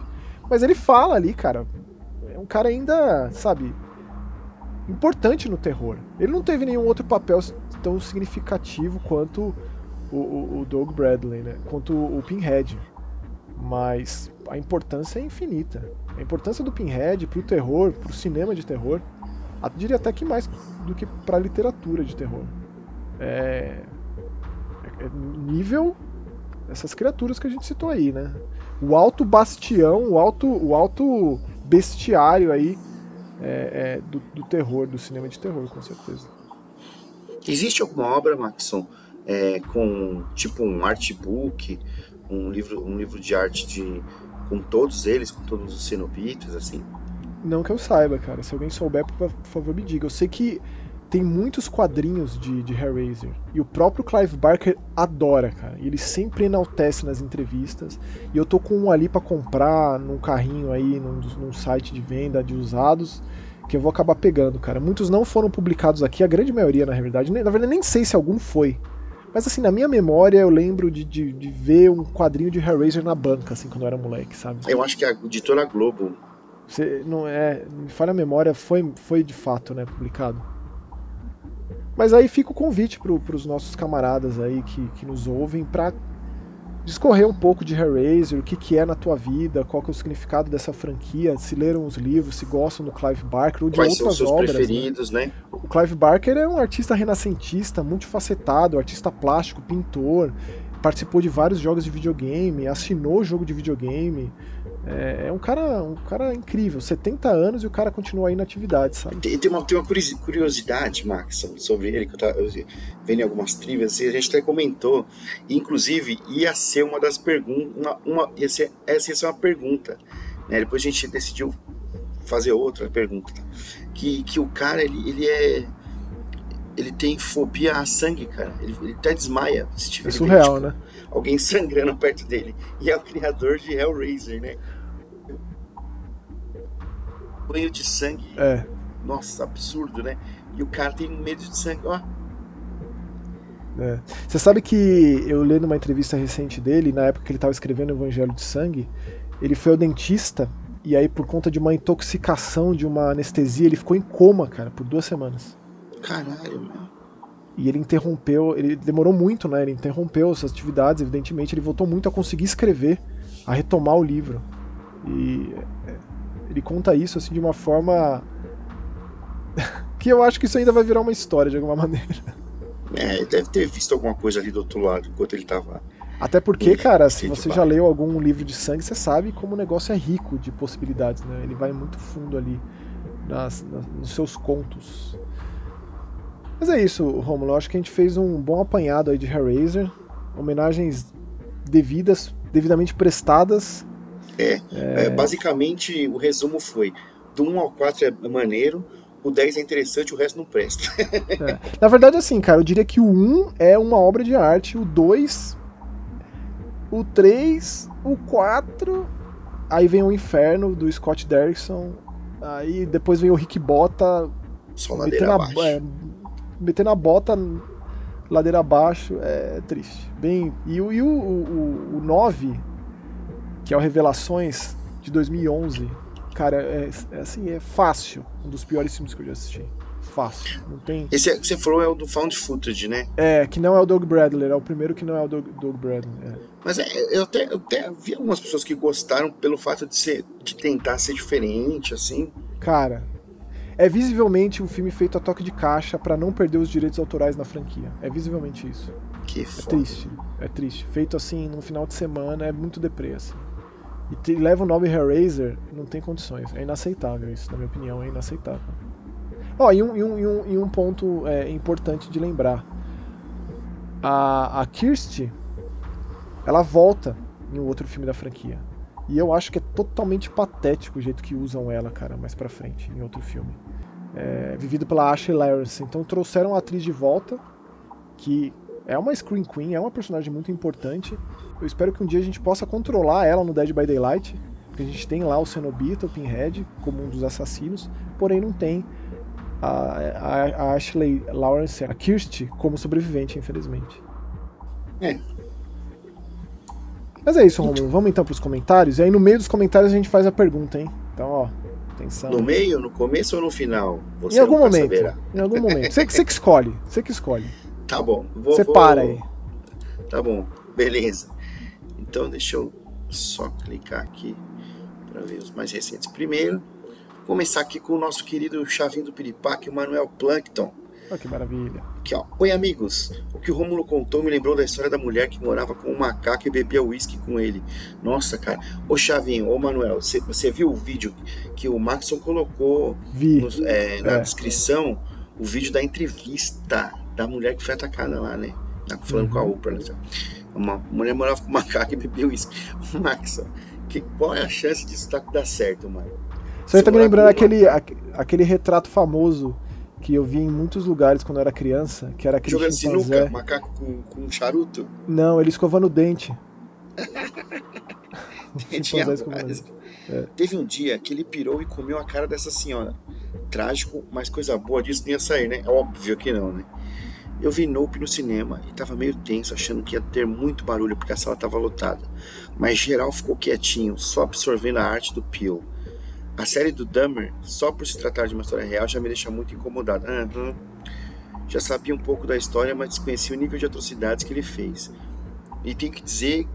A: Mas ele fala ali, cara. É um cara ainda, sabe, importante no terror. Ele não teve nenhum outro papel tão significativo quanto o, o, Doug Bradley, né? Quanto o Pinhead. Mas a importância é infinita. A importância do Pinhead pro terror, pro cinema de terror, diria até que mais do que pra literatura de terror. É, é, é nível essas criaturas que a gente citou aí, né? o alto bastião, o alto, o alto bestiário aí é, é, do, do, terror, do cinema de terror, com certeza.
B: Existe alguma obra, Maxon, é, com tipo um artbook, um livro, um livro de arte de com todos eles, com todos os cenobitas, assim?
A: Não que eu saiba, cara. Se alguém souber, por favor me diga. Eu sei que tem muitos quadrinhos de, de Hellraiser. E o próprio Clive Barker adora, cara. Ele sempre enaltece nas entrevistas. E eu tô com um ali para comprar num carrinho aí, num, num, site de venda de usados, que eu vou acabar pegando, cara. Muitos não foram publicados aqui, a grande maioria, na verdade. Na verdade, nem sei se algum foi. Mas assim, na minha memória, eu lembro de, de, de ver um quadrinho de Hellraiser na banca, assim, quando eu era moleque, sabe?
B: Eu acho que a editora Globo.
A: Você, não é. Me falha a memória, foi, foi de fato, né, publicado. Mas aí fica o convite para os nossos camaradas aí que, que nos ouvem para discorrer um pouco de Hellraiser, o que, que é na tua vida, qual que é o significado dessa franquia, se leram os livros, se gostam do Clive Barker ou de
B: Quais
A: outras
B: são os
A: obras.
B: Né? preferidos, né? né?
A: O Clive Barker é um artista renascentista, multifacetado, artista plástico, pintor, participou de vários jogos de videogame, assinou jogo de videogame, É, é, um cara um cara incrível, 70 anos e o cara continua aí na atividade, sabe?
B: Tem, tem, uma, tem uma curiosidade, Max, sobre ele, que eu, tava, eu vendo em algumas trivias, e a gente até comentou, inclusive ia ser uma das perguntas, uma, uma, ia ser, essa ia ser uma pergunta, né? Depois a gente decidiu fazer outra pergunta, que, que o cara, ele, ele é ele tem fobia a sangue, cara. Ele, ele até desmaia
A: se tiver. É surreal, tipo, né?
B: Alguém sangrando perto dele. E é o criador de Hellraiser, né? Banho de sangue.
A: É.
B: Nossa, absurdo, né? E o cara tem medo de sangue, ó.
A: É. Você sabe que eu lendo uma entrevista recente dele, na época que ele estava escrevendo o Evangelho de Sangue, ele foi ao dentista e aí por conta de uma intoxicação, de uma anestesia, ele ficou em coma, cara, por duas semanas.
B: Caralho, meu.
A: E ele interrompeu, ele demorou muito, né? Ele interrompeu suas atividades, evidentemente, ele voltou muito a conseguir escrever, a retomar o livro. E é, ele conta isso assim de uma forma <laughs> que eu acho que isso ainda vai virar uma história de alguma <laughs> maneira.
B: É, deve ter visto alguma coisa ali do outro lado enquanto ele tava.
A: Até porque, cara, se você já leu algum livro de sangue, você sabe como o negócio é rico de possibilidades, né? Ele vai muito fundo ali nas, nas nos seus contos. Mas é isso, Romulo. Acho que a gente fez um bom apanhado aí de Hellraiser. Homenagens devidas, devidamente prestadas.
B: É, é... é basicamente o resumo foi: do 1 ao 4 é maneiro, o 10 é interessante, o resto não presta. <laughs>
A: é. Na verdade, assim, cara, eu diria que o 1 é uma obra de arte, o 2, o 3, o 4, aí vem o Inferno do Scott Derrickson, aí depois vem o Rick Bota.
B: Só ladeira abaixo. É,
A: metendo a bota ladeira abaixo é triste. Bem, e, e o, o, o 9, que é o Revelações de 2011, cara, é, é, assim, é fácil. Um dos piores filmes que eu já assisti. Fácil. Não tem...
B: Esse é, que você falou é o do Found Footage, né?
A: É, que não é o Doug Bradley, é o primeiro que não é o Doug, Doug Bradley. É.
B: Mas é, eu, até, eu até vi algumas pessoas que gostaram pelo fato de, ser, de tentar ser diferente, assim.
A: Cara, é visivelmente um filme feito a toque de caixa para não perder os direitos autorais na franquia. É visivelmente isso.
B: Que
A: é
B: foda.
A: triste. É triste. Feito assim no final de semana é muito deprê, assim. E te, leva o nome Hellraiser, não tem condições. É inaceitável isso, na minha opinião, é inaceitável. Ó, oh, e, um, e, um, e, um, e um ponto é, importante de lembrar. A, a Kirsty, ela volta em um outro filme da franquia. E eu acho que é totalmente patético o jeito que usam ela, cara, mais pra frente, em outro filme. É, vivido pela Ashley Lawrence. Então trouxeram a atriz de volta, que é uma Screen Queen, é uma personagem muito importante. Eu espero que um dia a gente possa controlar ela no Dead by Daylight, porque a gente tem lá o Cenobita, o Pinhead, como um dos assassinos, porém não tem a, a, a Ashley Lawrence, a Kirsty, como sobrevivente, infelizmente.
B: É,
A: mas é isso, Romulo. Vamos então para os comentários. E aí no meio dos comentários a gente faz a pergunta, hein? Atenção.
B: No meio, no começo ou no final?
A: Você em algum momento. Saberá. Em algum momento. Você, você que escolhe. Você que escolhe.
B: Tá bom.
A: Vou, você vou... para aí.
B: Tá bom. Beleza. Então deixa eu só clicar aqui para ver os mais recentes. Primeiro, começar aqui com o nosso querido chavinho do Piripaque, o Manuel Plankton.
A: Oh, que maravilha.
B: Aqui, ó. Oi, amigos. O que o Rômulo contou me lembrou da história da mulher que morava com um macaco e bebia uísque com ele. Nossa, cara. Ô, Chavinho, ô, Manuel, você viu o vídeo que o Maxon colocou. Nos, é, na é. descrição? O vídeo da entrevista da mulher que foi atacada lá, né? Falando uhum. com a uhum. Oprah, né? Uma mulher morava com um macaco e bebia uísque. <laughs> Maxon, que, qual é a chance disso dar certo, mano?
A: Você tá me lembrando aquele, aquele retrato famoso que eu vi em muitos lugares quando eu era criança, que era aquele
B: Jogando sinuca, macaco com, com charuto?
A: Não, ele escovando o dente. <laughs>
B: Tinha é. Teve um dia que ele pirou e comeu a cara dessa senhora. Trágico, mas coisa boa disso não ia sair, né? É óbvio que não, né? Eu vi Nope no cinema e tava meio tenso, achando que ia ter muito barulho porque a sala tava lotada. Mas geral ficou quietinho, só absorvendo a arte do Peel. A série do Dahmer, só por se tratar de uma história real, já me deixa muito incomodado. Uhum. Já sabia um pouco da história, mas desconhecia o nível de atrocidades que ele fez. E tenho que dizer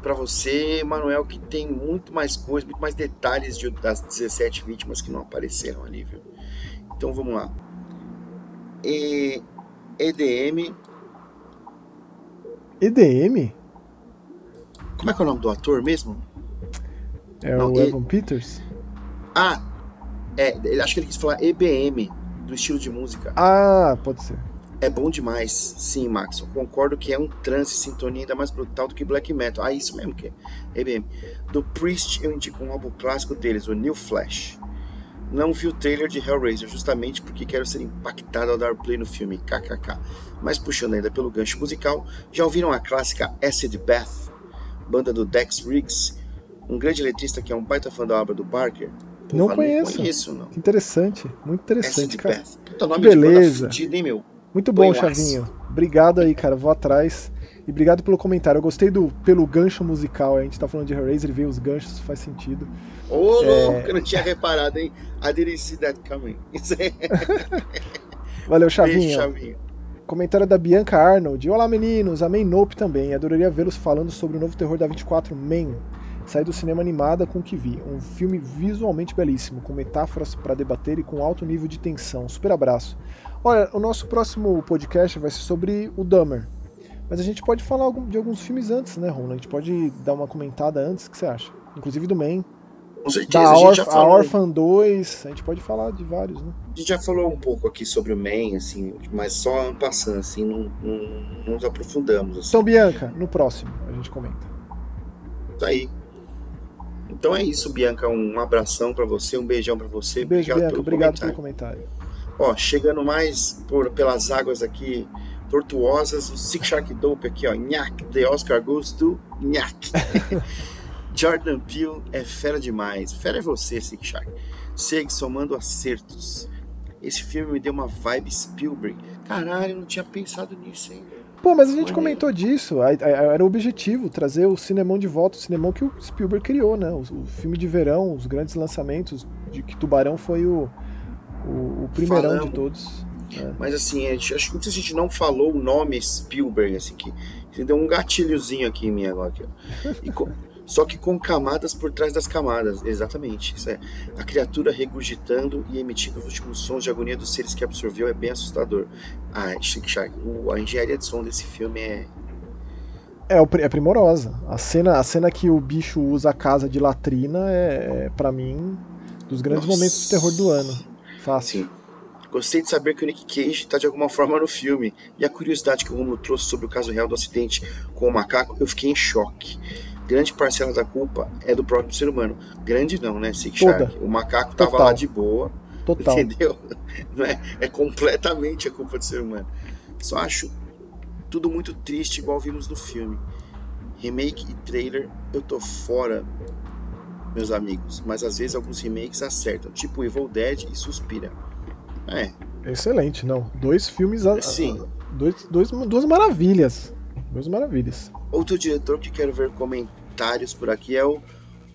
B: para você, Manuel, que tem muito mais coisas, muito mais detalhes de, das 17 vítimas que não apareceram ali, viu? Então vamos lá. E, EDM.
A: EDM?
B: Como é que é o nome do ator mesmo?
A: É não, o. Evan Peters?
B: Ah, é, ele, acho que ele quis falar EBM, do estilo de música.
A: Ah, pode ser.
B: É bom demais, sim, Max. Eu concordo que é um trance sintonia ainda mais brutal do que black metal. Ah, isso mesmo que é. EBM. Do Priest eu indico um álbum clássico deles, o New Flash. Não vi o trailer de Hellraiser justamente porque quero ser impactado ao dar play no filme, kkk. Mas puxando ainda pelo gancho musical, já ouviram a clássica Acid Bath, banda do Dex Riggs, um grande letrista que é um baita fã da obra do Barker?
A: Porra, não conheço. Não conheço, não. Interessante, muito interessante, cara.
B: Puta nome
A: beleza.
B: de fudida, hein, meu?
A: Muito bom, Chavinho. Obrigado aí, cara. Vou atrás. E obrigado pelo comentário. Eu gostei do pelo gancho musical. A gente tá falando de Hellraiser e veio os ganchos, faz sentido.
B: Ô, oh, é... louco, eu não tinha reparado, hein? I didn't see that coming.
A: Valeu, Chavinho. Chavinho. Comentário da Bianca Arnold. Olá, meninos. Amei Nope também. Adoraria vê-los falando sobre o novo terror da 24 Man. Saí do cinema animada com o que vi. Um filme visualmente belíssimo, com metáforas para debater e com alto nível de tensão. Super abraço. Olha, o nosso próximo podcast vai ser sobre o Dummer. Mas a gente pode falar de alguns filmes antes, né, Ron? A gente pode dar uma comentada antes, o que você acha? Inclusive do Man.
B: Com certeza, da a, gente já falou...
A: a Orphan 2, a gente pode falar de vários, né?
B: A gente já falou um pouco aqui sobre o Man, assim, mas só passando, assim, não, não, não nos aprofundamos. Assim.
A: Então, Bianca, no próximo a gente comenta.
B: Isso aí. Então é isso, Bianca. Um abração para você, um beijão para você.
A: Beijo, obrigado Bianca. Pelo obrigado comentário. pelo comentário.
B: Ó, chegando mais por, pelas águas aqui tortuosas, o Six Shark Dope aqui, ó. Nhack, The Oscar Goes to Nhack. Jordan Peele é fera demais. Fera é você, Six Shark. Segue somando acertos. Esse filme me deu uma vibe Spielberg. Caralho, eu não tinha pensado nisso, hein?
A: Pô, mas a gente comentou disso. Era o objetivo, trazer o cinemão de volta, o cinemão que o Spielberg criou, né? O, o filme de verão, os grandes lançamentos, de que Tubarão foi o, o, o primeirão Falamos. de todos.
B: É. Mas assim, gente, acho que a gente não falou o nome Spielberg, assim, que, que deu um gatilhozinho aqui em mim agora. Aqui, e, só que com camadas por trás das camadas. Exatamente. Isso é. A criatura regurgitando e emitindo os últimos sons de agonia dos seres que absorveu é bem assustador. Ah, Shark, a engenharia de som desse filme é.
A: É, é primorosa. A cena, a cena que o bicho usa a casa de latrina é, é para mim, dos grandes Nossa. momentos de terror do ano. Fácil. Sim.
B: Gostei de saber que o Nick Cage está de alguma forma no filme. E a curiosidade que o Romulo trouxe sobre o caso real do acidente com o macaco, eu fiquei em choque grande parcela da culpa é do próprio ser humano. Grande não, né, Sick Shark? O macaco tava Total. lá de boa. Total. Entendeu? <laughs> É, é completamente a culpa do ser humano. Só acho tudo muito triste, igual vimos no filme. Remake e trailer, eu tô fora, meus amigos. Mas às vezes alguns remakes acertam, tipo Evil Dead e Suspira. É.
A: Excelente, não. Dois filmes. Sim. Dois, dois, duas maravilhas. Duas maravilhas.
B: Outro diretor que quero ver comentários por aqui é o,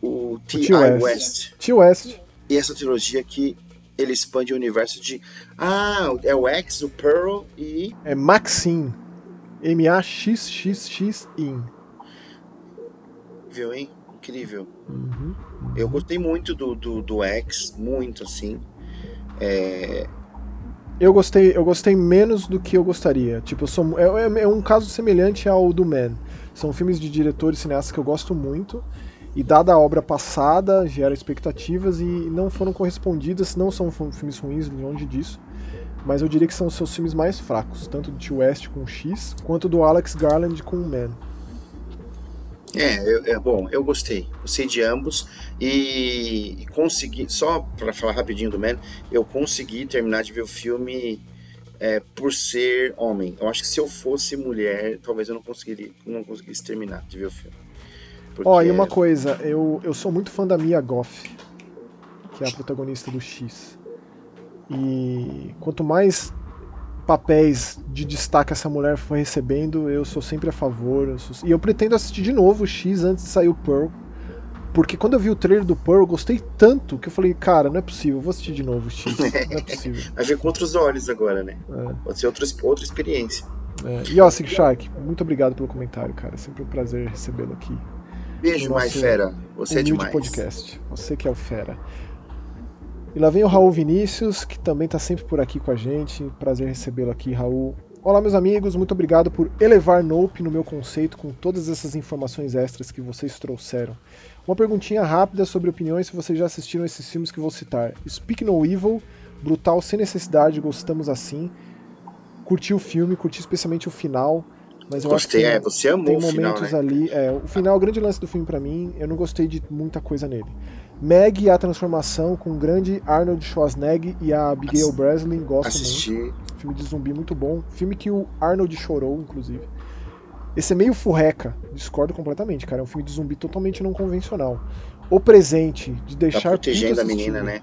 B: o T.I. West.
A: T. West.
B: E essa trilogia que ele expande o universo de. Ah, é o X, o Pearl e.
A: É Maxim. M-A-X-X-X-In.
B: Viu, hein? Incrível. Uhum, uhum. Eu gostei muito do, do, do X, muito assim. É,
A: eu gostei, eu gostei menos do que eu gostaria. Tipo, eu sou, é, é, é, um caso semelhante ao do Man. São filmes de diretores cineastas que eu gosto muito. E dada a obra passada, gera expectativas e não foram correspondidas. Não são filmes ruins, longe disso. Mas eu diria que são os seus filmes mais fracos, tanto do Tio West com X, quanto do Alex Garland com Man.
B: É, é, bom, eu gostei. Gostei de ambos e, e consegui, só para falar rapidinho do Man, eu consegui terminar de ver o filme é, por ser homem. Eu acho que se eu fosse mulher, talvez eu não conseguiria, não conseguisse terminar de ver o filme.
A: Ó, oh, e uma coisa, eu, eu sou muito fã da Mia Goff, que é a protagonista do X. E quanto mais papéis de destaque essa mulher foi recebendo, eu sou sempre a favor. Eu sou... E eu pretendo assistir de novo o X antes de sair o Pearl. Porque quando eu vi o trailer do Pearl, eu gostei tanto que eu falei, cara, não é possível, vou assistir de novo o X. Não <laughs> é possível.
B: Vai ver com outros olhos agora, né? É. Pode ser outra, outra experiência.
A: É. E ó, Sig Shark, muito obrigado pelo comentário, cara. É sempre um prazer recebê-lo aqui.
B: Beijo, mais fera. Você é demais.
A: podcast. Você que é o fera. E lá vem o Raul Vinícius, que também está sempre por aqui com a gente. Prazer recebê-lo aqui, Raul. Olá, meus amigos, muito obrigado por elevar Nope no meu conceito com todas essas informações extras que vocês trouxeram. Uma perguntinha rápida sobre opiniões se vocês já assistiram esses filmes que vou citar. Speak No Evil, brutal sem necessidade, gostamos assim. Curti o filme, curti especialmente o final. Mas eu
B: Gostei,
A: acho
B: que é, você amou
A: tem
B: o final,
A: momentos
B: né?
A: ali. É, o final, o grande lance do filme para mim, eu não gostei de muita coisa nele. Meg e a transformação com o grande Arnold Schwarzenegger e a Abigail Breslin, gosto muito.
B: Assisti.
A: Filme de zumbi muito bom. Filme que o Arnold chorou, inclusive. Esse é meio furreca, discordo completamente, cara. É um filme de zumbi totalmente não convencional. O Presente, de
B: Tá
A: deixar
B: protegendo
A: tudo
B: a menina, né?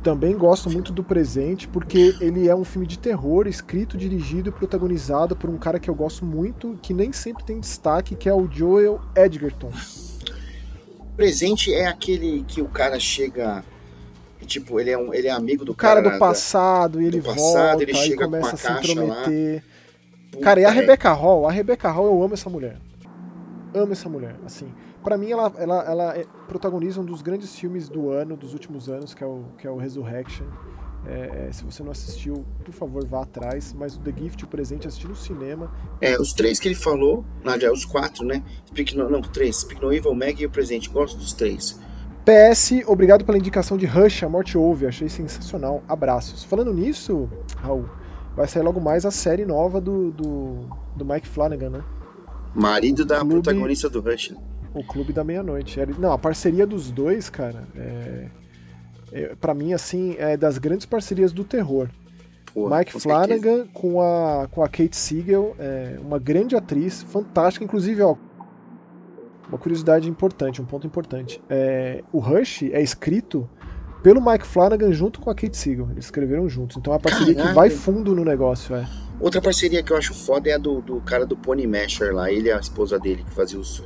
A: Também gosto muito do Presente, porque ele é um filme de terror, escrito, dirigido e protagonizado por um cara que eu gosto muito, que nem sempre tem destaque, que é o Joel Edgerton.
B: Presente é aquele que o cara chega. Tipo, ele é, um, ele é amigo do
A: O cara
B: cara.
A: do passado, e ele
B: do passado,
A: volta,
B: ele
A: e
B: chega com
A: começa
B: uma
A: a se
B: caixa lá.
A: Cara, e a
B: é.
A: Rebecca Hall, a Rebecca Hall, eu amo essa mulher. Amo essa mulher, assim. Pra mim, ela, ela, ela é- protagoniza um dos grandes filmes do ano, dos últimos anos, que é o, que é o Resurrection. É, é, se você não assistiu, por favor, vá atrás. Mas o The Gift, o presente, assisti no cinema.
B: É, os três que ele falou, na verdade, os quatro, né? Speak no, não, três. Speak No Evil, Meg e o Presente. Gosto dos três.
A: PS, obrigado pela indicação de Rush, A Morte Ouve, achei sensacional. Abraços. Falando nisso, Raul, vai sair logo mais a série nova do, do, do Mike Flanagan, né?
B: Marido da
A: Clube-
B: protagonista do Rush. né?
A: O Clube da Meia-Noite. Ele- Não, a parceria dos dois, cara, é, é, para mim, assim, é das grandes parcerias do terror.
B: Pô,
A: Mike
B: com certeza.
A: Flanagan com a, com a Kate Siegel, é, uma grande atriz, fantástica. Inclusive, ó, uma curiosidade importante, um ponto importante. É, o Rush é escrito pelo Mike Flanagan junto com a Kate Siegel. Eles escreveram juntos. Então é uma parceria que
B: Caraca.
A: vai fundo no negócio. É.
B: Outra parceria que eu acho foda é a do, do cara do Pony Masher lá. Ele e a esposa dele, que fazia os,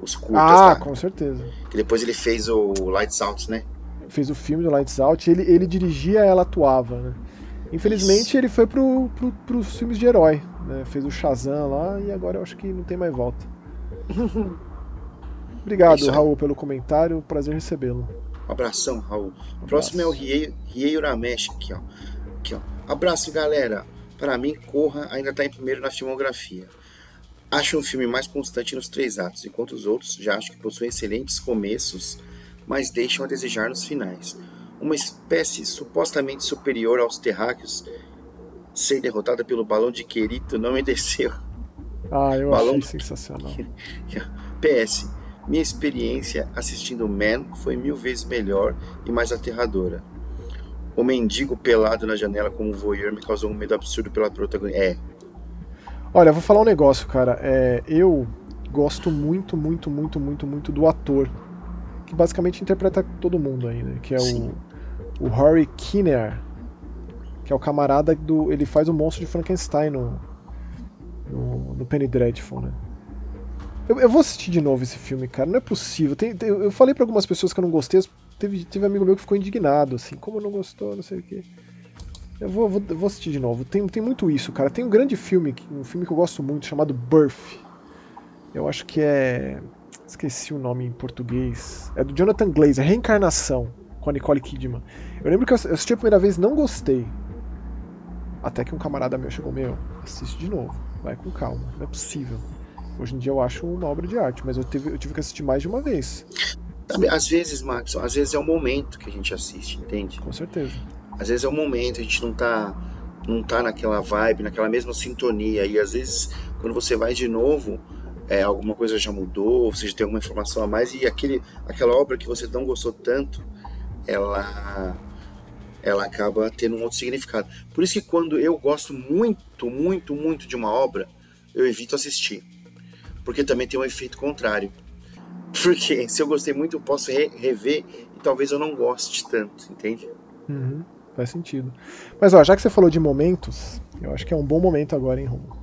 B: os curtas
A: Ah,
B: lá.
A: com certeza.
B: Que depois ele fez o Lights Out, né?
A: Fez o filme do Lights Out. Ele, ele dirigia, ela atuava, né? Infelizmente,
B: Isso.
A: ele foi pro, pro, pros filmes de herói. Né? Fez o Shazam lá e agora eu acho que não tem mais volta. <laughs> Obrigado,
B: Isso aí.
A: Raul, pelo comentário. Prazer recebê-lo.
B: Um abração, Raul. O próximo é o
A: abraço.
B: Riei, Riei Uramesh aqui, ó. Aqui, ó. Abraço, galera. Para mim, Corra ainda tá em primeiro na filmografia. Acho um filme mais constante nos três atos, enquanto os outros já acho que possuem excelentes começos, mas deixam a desejar nos finais. Uma espécie supostamente superior aos terráqueos ser derrotada pelo balão de Querito não me <laughs> desceu.
A: Ah, eu
B: Balão-
A: achei sensacional.
B: PS, minha experiência assistindo Man foi mil vezes melhor e mais aterradora. O mendigo pelado na janela como voyeur me causou um medo absurdo pela protagonista. É,
A: Olha, vou falar um negócio, cara. É, eu gosto muito, muito, muito, muito, muito do ator. Que basicamente interpreta todo mundo aí, né? Que é
B: Sim.
A: o, o Harry Kinnear. Que é o camarada do. Ele faz o monstro de Frankenstein no. No, no Penny Dreadful, né? Eu, eu vou assistir de novo esse filme, cara. Não é possível. Tem- tem- eu falei pra algumas pessoas que eu não gostei. Teve, teve amigo meu que ficou indignado, assim. Como não gostou, não sei o quê. Eu vou, vou, vou assistir de novo. Tem, tem muito isso, cara. Tem um grande filme, um filme que eu gosto muito, chamado Birth. Eu acho que é. Esqueci o nome em português. É do Jonathan Glazer, Reencarnação, com a Nicole Kidman. Eu lembro que eu assisti a primeira vez não gostei. Até que um camarada meu chegou, meu, assiste de novo. Vai com calma, não é possível. Hoje em dia eu acho uma obra de arte, mas eu tive, eu tive que assistir mais de uma vez,
B: às vezes, Max, às vezes é o momento que a gente assiste, entende?
A: com certeza.
B: Às vezes é o momento, a gente não tá, não tá naquela vibe, naquela mesma sintonia. E às vezes, quando você vai de novo, é, alguma coisa já mudou, você já tem alguma informação a mais, e aquele, aquela obra que você não gostou tanto, ela, ela acaba tendo um outro significado. Por isso que quando eu gosto muito, muito, muito de uma obra, eu evito assistir. Porque também tem um efeito contrário. Porque <laughs> se eu gostei muito, eu posso re- rever e talvez eu não goste tanto, entende?
A: Uhum, faz sentido. Mas ó, já que você falou de momentos, eu acho que é um bom momento agora, hein, Romulo?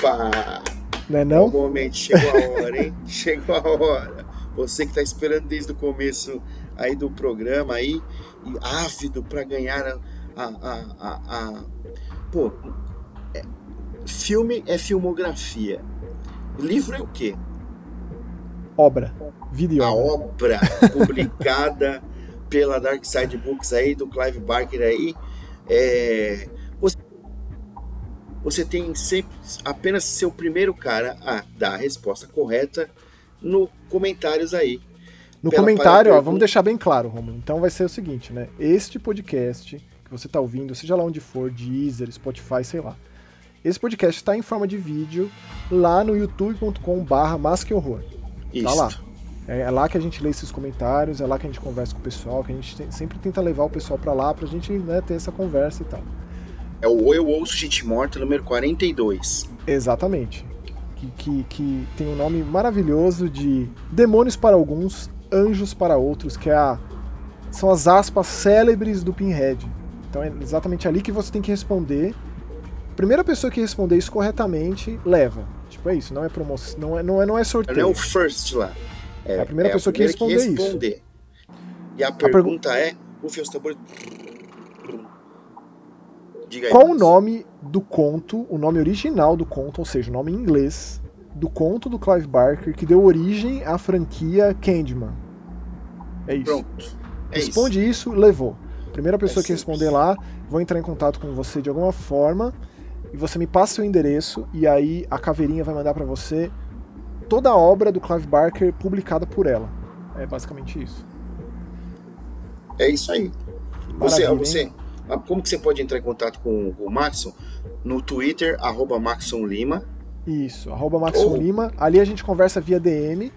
B: Pá!
A: Não é não?
B: momento chegou a hora, hein? <laughs> chegou a hora. Você que tá esperando desde o começo aí do programa aí, e ávido para ganhar a, a, a, a- a- Pô, é- filme é filmografia. Livro é o quê?
A: Obra. Vida e
B: A
A: obra.
B: obra <laughs> publicada pela Dark Side Books aí, do Clive Barker aí. É, você- você tem sempre apenas ser o primeiro cara a dar a resposta correta no comentários aí.
A: No comentário, ó, vamos deixar bem claro, Romulo. Então vai ser o seguinte, né? Este podcast que você está ouvindo, seja lá onde for, Deezer, Spotify, sei lá. Esse podcast está em forma de vídeo lá no youtube.com/barra Horror. Tá lá. É, é, lá que a gente lê esses comentários, é lá que a gente conversa com o pessoal, que a gente tem, sempre tenta levar o pessoal para lá pra gente né, ter essa conversa e tal.
B: É o Eu Ouço Gente Morta, número 42.
A: Exatamente. Que, que, que tem um nome maravilhoso de Demônios para alguns, Anjos para outros, que é a, são as aspas célebres do Pinhead. Então é exatamente ali que você tem que responder. A primeira pessoa que responder isso corretamente leva. Tipo, é isso, não é promoção, não é, não é, não é sorteio.
B: Não é o first lá.
A: É, é a primeira é pessoa a primeira que, responder que responder isso.
B: E a, a pergunta per... é: rufe os tambores.
A: Diga aí, Qual o nome do conto, o nome original do conto, ou seja, o nome em inglês, do conto do Clive Barker que deu origem à franquia Candyman? É isso.
B: Pronto.
A: É Responde isso. isso, levou. Primeira pessoa é que responder lá, vou entrar em contato com você de alguma forma e você me passa seu endereço e aí a caveirinha vai mandar para você toda a obra do Clive Barker publicada por ela. É basicamente isso.
B: É isso aí. Você, você, como que você pode entrar em contato com, com o Maxon? No Twitter, arroba Maxon Lima.
A: Isso, arroba Maxon Ou... Lima. Ali a gente conversa via DM.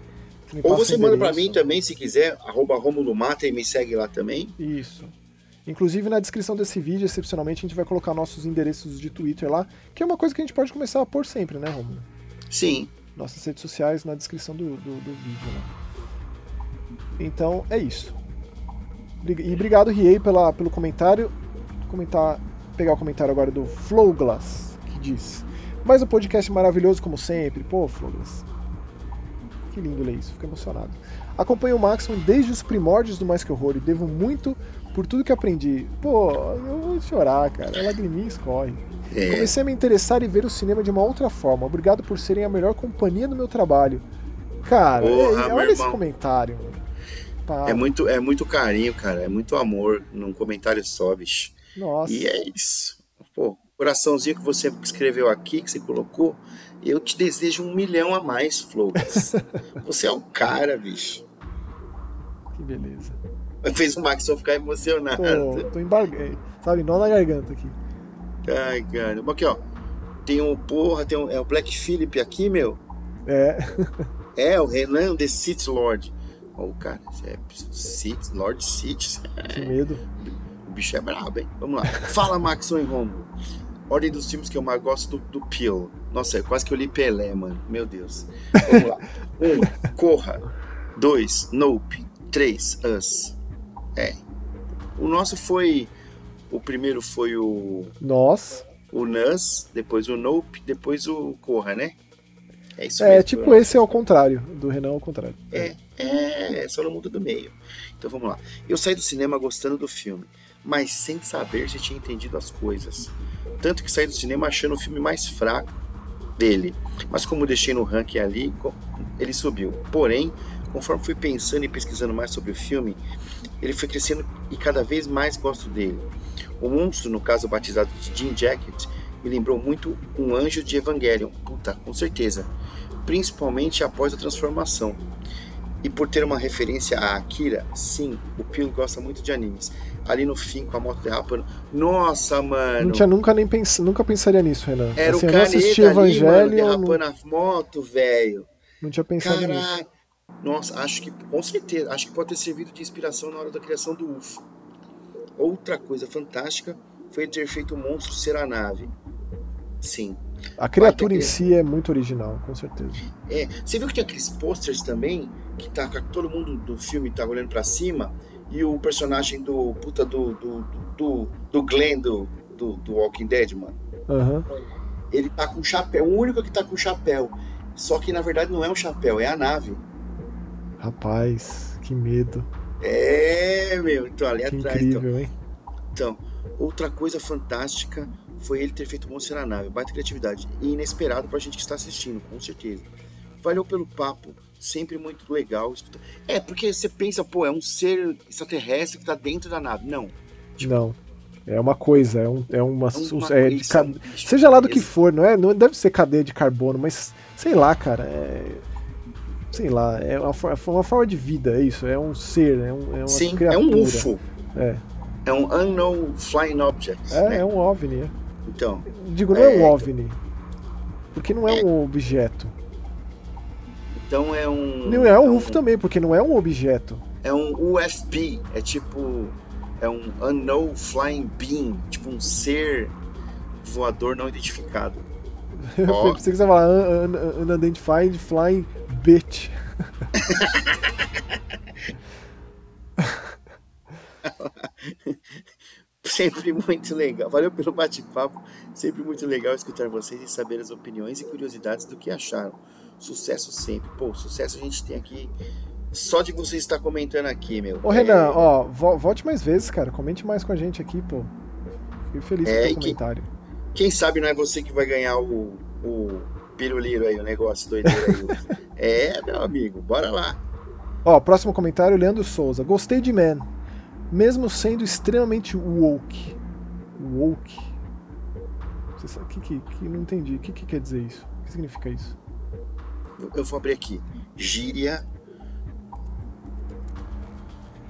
B: Ou você manda para mim também, se quiser, arroba Romulo Mata e me segue lá também.
A: Isso. Inclusive na descrição desse vídeo, excepcionalmente, a gente vai colocar nossos endereços de Twitter lá, que é uma coisa que a gente pode começar a pôr sempre, né, Romulo?
B: Sim
A: nossas redes sociais na descrição do, do, do vídeo. Né? Então é isso. E obrigado, Riei, pela, pelo comentário. Comentar, pegar o comentário agora do Flowglass, que diz: Mais um podcast maravilhoso, como sempre. Pô, Flowglass. Que lindo ler isso, fico emocionado. Acompanho o Maximum desde os primórdios do Mais Que Horror e devo muito por tudo que aprendi. Pô, eu vou chorar, cara. A lagriminha escorre. É. Comecei a me interessar e ver o cinema de uma outra forma. Obrigado por serem a melhor companhia do meu trabalho. Cara, Porra, é, olha esse comentário.
B: É muito, é muito carinho, cara. É muito amor num comentário só, bicho.
A: Nossa.
B: E é isso. Pô, coraçãozinho que você escreveu aqui, que você colocou, eu te desejo um milhão a mais, Flores. <laughs> você é o cara, bicho.
A: Que beleza.
B: Fez o Max ficar emocionado.
A: Tô, tô embargando, sabe, nó na garganta aqui.
B: Ai, cara. Aqui, ó. Tem um, porra, tem um, é o Black Philip aqui, meu.
A: É.
B: é, o Renan The City Lord. Ó, oh, cara, é City, Lord City.
A: Que medo.
B: O bicho é brabo, hein? Vamos lá. Fala, Maxon e Romulo. Ordem dos filmes que eu mais gosto do, do Peel. Nossa, quase que eu li Pelé, mano. Meu Deus. Vamos lá. Um, Corra. Dois, Nope. Três, Us. É. O nosso foi o primeiro foi o.
A: Nós.
B: O Nus, depois o Nope, depois o Corra, né?
A: É isso é, mesmo. É, tipo, esse é o contrário. Do Renan ao contrário.
B: É, é, é, só no mundo do meio. Então vamos lá. Eu saí do cinema gostando do filme, mas sem saber se tinha entendido as coisas. Tanto que saí do cinema achando o filme mais fraco dele. Mas como deixei no ranking ali, ele subiu. Porém, conforme fui pensando e pesquisando mais sobre o filme, ele foi crescendo e cada vez mais gosto dele. O monstro, no caso batizado de Jean Jacket, me lembrou muito um anjo de Evangelion. Puta, com certeza. Principalmente após a transformação. E por ter uma referência a Akira, sim, o Pio gosta muito de animes. Ali no fim, com a moto derrapando. Nossa, mano.
A: Não tinha nunca nem pens... nunca pensaria nisso, Renan.
B: Era assim, o caneta ali, mano, derrapando não... a moto, velho.
A: Não tinha pensado Caraca. nisso.
B: Nossa, acho que, com certeza, acho que pode ter servido de inspiração na hora da criação do UFO. Outra coisa fantástica foi ter feito o monstro ser a nave. Sim.
A: A criatura em si é muito original, com certeza.
B: É, você viu que tem aqueles posters também, que tá todo mundo do filme tá olhando para cima, e o personagem do puta do do, do, do Glenn do, do, do Walking Dead, mano.
A: Uhum.
B: Ele tá com chapéu, o único que tá com chapéu. Só que na verdade não é um chapéu, é a nave.
A: Rapaz, que medo.
B: É, meu, então ali
A: que
B: atrás.
A: Incrível,
B: então.
A: hein?
B: então, outra coisa fantástica foi ele ter feito Monstro na nave. Baita criatividade. E inesperado pra gente que está assistindo, com certeza. Valeu pelo papo, sempre muito legal. É, porque você pensa, pô, é um ser extraterrestre que tá dentro da nave. Não.
A: Tipo, Não. É uma coisa, é, um, é uma. uma é de, ca... seja lá do que for, não é? Não deve ser cadeia de carbono, mas sei lá, cara. É, sei lá, é uma, uma forma de vida, é isso. É um ser, é, um, é uma
B: Sim,
A: criatura.
B: é um UFO.
A: É.
B: É um Unknown Flying Object.
A: É,
B: né?
A: é um OVNI. É.
B: Então.
A: Digo, não é, é um OVNI. Porque não é, é, um objeto.
B: Então é um.
A: Não é um UFO também, porque não é um objeto.
B: É um UFB. É tipo. É um Unknown Flying Being. Tipo um ser voador não identificado. <laughs>
A: Eu oh. pensei que você ia falar Unidentified Flying Bitch. <laughs>
B: Sempre muito legal. Valeu pelo bate-papo. Sempre muito legal escutar vocês e saber as opiniões e curiosidades do que acharam. Sucesso sempre. Pô, sucesso a gente tem aqui só de você estar comentando aqui, meu.
A: Ô, Renan, é... ó, volte mais vezes, cara. Comente mais com a gente aqui, pô. Fiquei feliz é, com o comentário.
B: Quem, quem sabe não é você que vai ganhar o, o piruliro aí, o negócio doideiro aí. é, meu amigo, bora lá.
A: Ó, próximo comentário, Leandro Souza. Gostei de Man mesmo sendo extremamente woke. Woke. Você sabe que, que, que não entendi. O que, que quer dizer isso? O que significa isso?
B: Eu vou abrir aqui. Gíria.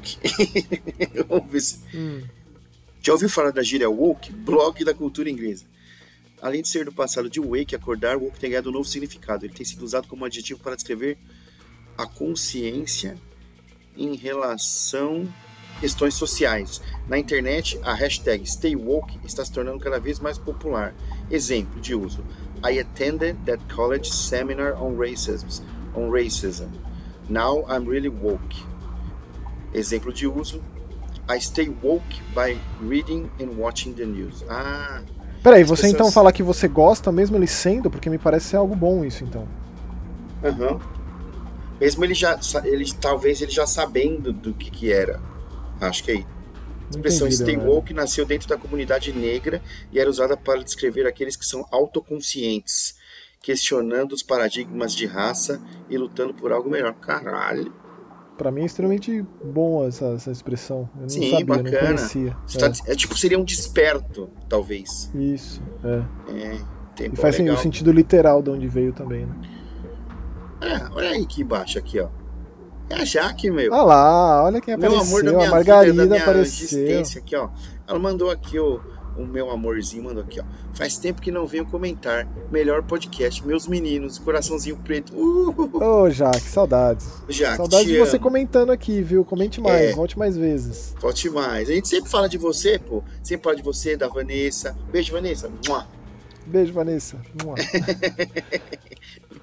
B: <laughs> Vamos ver se. Hum. Já ouviu falar da gíria woke? Blog da cultura inglesa. Além de ser do passado de wake, acordar, woke tem ganhado um novo significado. Ele tem sido usado como adjetivo para descrever a consciência em relação questões sociais. Na internet, a hashtag StayWoke está se tornando cada vez mais popular. Exemplo de uso: I attended that college seminar on racism. On racism. Now I'm really woke. Exemplo de uso: I stay woke by reading and watching the news. Ah.
A: Peraí, você pessoas... então fala que você gosta mesmo ele sendo, porque me parece ser algo bom isso então.
B: Aham. Uhum. Mesmo ele já, ele talvez ele já sabendo do que que era. Acho que é aí. A expressão Stay Woke nasceu dentro da comunidade negra e era usada para descrever aqueles que são autoconscientes, questionando os paradigmas de raça e lutando por algo melhor. Caralho.
A: Pra mim é extremamente bom essa, essa expressão. Eu não
B: Sim,
A: sabia,
B: bacana.
A: não conhecia.
B: É. Tá, é. tipo, seria um desperto, talvez.
A: Isso, é.
B: é
A: e faz legal. sentido literal de onde veio também, né?
B: É, olha aí que embaixo aqui, ó. É a Jaque, meu.
A: Olha lá, olha quem apareceu. Meu amor da minha a Margarida vida, da minha apareceu.
B: aqui, ó. Ela mandou aqui o, o meu amorzinho, mandou aqui, ó. Faz tempo que não venho comentar. Melhor podcast, meus meninos, coraçãozinho preto.
A: Ô, uh! oh, Jaque, saudades.
B: Jaque,
A: saudades de você comentando aqui, viu? Comente mais, é, volte mais vezes.
B: Volte mais. A gente sempre fala de você, pô. Sempre fala de você, da Vanessa. Beijo, Vanessa. Mua.
A: Beijo, Vanessa. <laughs>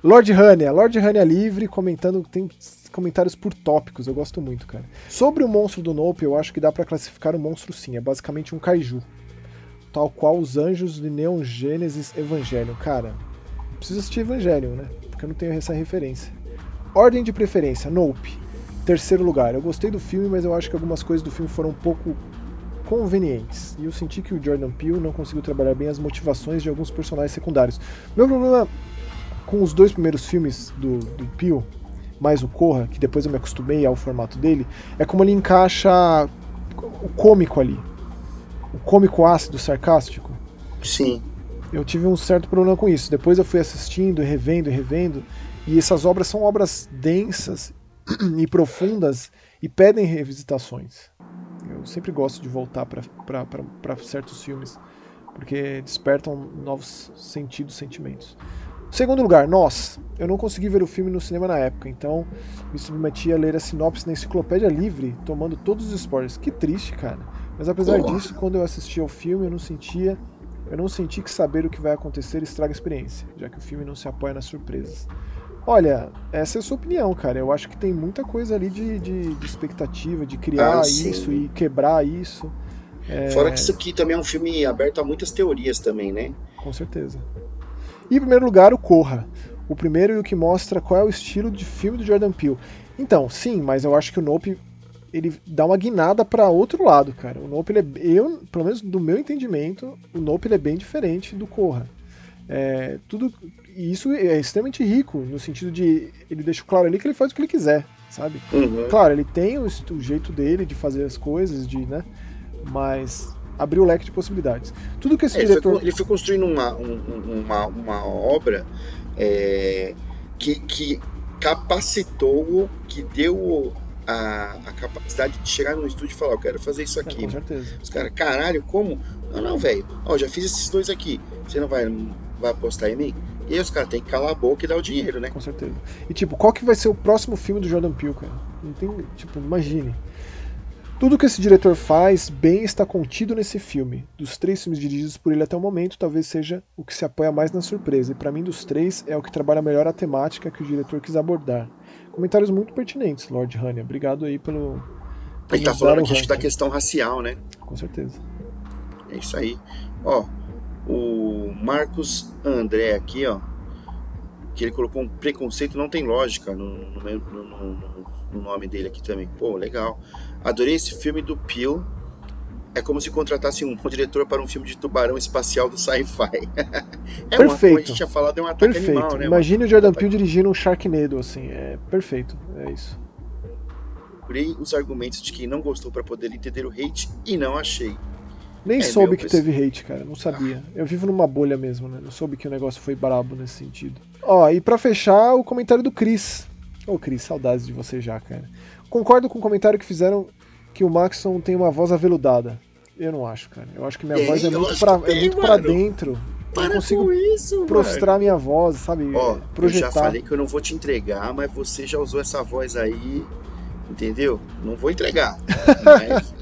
A: Lord Hania, Lord Hania livre, comentando, tem comentários por tópicos, eu gosto muito, cara. Sobre o monstro do Nope, eu acho que dá para classificar o monstro sim, é basicamente um kaiju. Tal qual os anjos de Neon Genesis Evangelion. Cara, preciso assistir Evangelion, né? Porque eu não tenho essa referência. Ordem de preferência, Nope. Terceiro lugar, eu gostei do filme, mas eu acho que algumas coisas do filme foram um pouco convenientes. E eu senti que o Jordan Peele não conseguiu trabalhar bem as motivações de alguns personagens secundários. Meu problema com os dois primeiros filmes do, do Peele mais o Corra, que depois eu me acostumei ao formato dele, é como ele encaixa o cômico ali. O cômico ácido, sarcástico.
B: Sim.
A: Eu tive um certo problema com isso. Depois eu fui assistindo, revendo e revendo, e essas obras são obras densas <clears throat> e profundas e pedem revisitações. Eu sempre gosto de voltar para certos filmes, porque despertam novos sentidos, sentimentos. Segundo lugar, Nós. Eu não consegui ver o filme no cinema na época, então me submeti a ler a sinopse na enciclopédia livre, tomando todos os spoilers. Que triste, cara. Mas apesar disso, quando eu assisti ao filme, eu não sentia. Eu não senti que saber o que vai acontecer estraga a experiência, já que o filme não se apoia nas surpresas. Olha, essa é a sua opinião, cara. Eu acho que tem muita coisa ali de, de, de expectativa, de criar ah, isso e quebrar isso.
B: É... Fora que isso aqui também é um filme aberto a muitas teorias também, né?
A: Com certeza. E em primeiro lugar, o Corra. O primeiro e o que mostra qual é o estilo de filme do Jordan Peele. Então, sim, mas eu acho que o Nope ele dá uma guinada para outro lado, cara. O Nope, é, eu, pelo menos do meu entendimento, o Nope é bem diferente do Corra. É, tudo e isso é extremamente rico no sentido de ele deixa claro ali que ele faz o que ele quiser, sabe?
B: Uhum.
A: Claro, ele tem o, o, jeito dele de fazer as coisas, de, né? Mas abriu o leque de possibilidades. Tudo que esse
B: é,
A: diretor.
B: Ele foi, construindo uma, uma, uma obra é, que, que capacitou, que deu a, a, capacidade de chegar no estúdio e falar, eu quero fazer isso aqui. É,
A: com certeza.
B: Os caras, caralho, como? Não, não, velho. Ó, já fiz esses dois aqui. Você não vai, vai apostar em mim? E aí os caras têm que calar a boca e dar o dinheiro, né?
A: Com certeza. E tipo, qual que vai ser o próximo filme do Jordan Peele, cara? Não tem, tipo, imagine. Tudo que esse diretor faz bem está contido nesse filme. Dos três filmes dirigidos por ele até o momento, talvez seja o que se apoia mais na surpresa. E para mim, dos três, é o que trabalha melhor a temática que o diretor quis abordar. Comentários muito pertinentes, Lord Hania. Obrigado aí pelo.
B: Ele tá falando aqui da questão racial, né?
A: Com certeza.
B: É isso aí. Ó, o Marcos André aqui, ó, que ele colocou um preconceito, não tem lógica no, no, no, no nome dele aqui também. Pô, legal. Adorei esse filme do Peel. É como se contratasse um, um diretor para um filme de tubarão espacial do sci-fi. <laughs>
A: é perfeito. Uma, como a
B: gente tinha falado, é um ataque
A: perfeito.
B: animal, né?
A: Imagine o Jordan Peele dirigindo um Sharknado, assim. É perfeito. É isso.
B: Procurei os argumentos de quem não gostou para poder entender o hate e não achei.
A: Nem é, soube que teve hate, cara. Não sabia. Ah. Eu vivo numa bolha mesmo, né? Não soube que o negócio foi brabo nesse sentido. Ó, e para fechar, o comentário do Chris. Ô, Cris, saudades de você já, cara. Concordo com o comentário que fizeram que o Maxon tem uma voz aveludada. Eu não acho, cara. Eu acho que minha voz é muito, pra, é muito pra dentro.
B: Para
A: eu consigo
B: isso,
A: prostrar
B: mano.
A: minha voz, sabe?
B: Ó, projetar. eu já falei que eu não vou te entregar, mas você já usou essa voz aí, entendeu? Não vou entregar. Mas...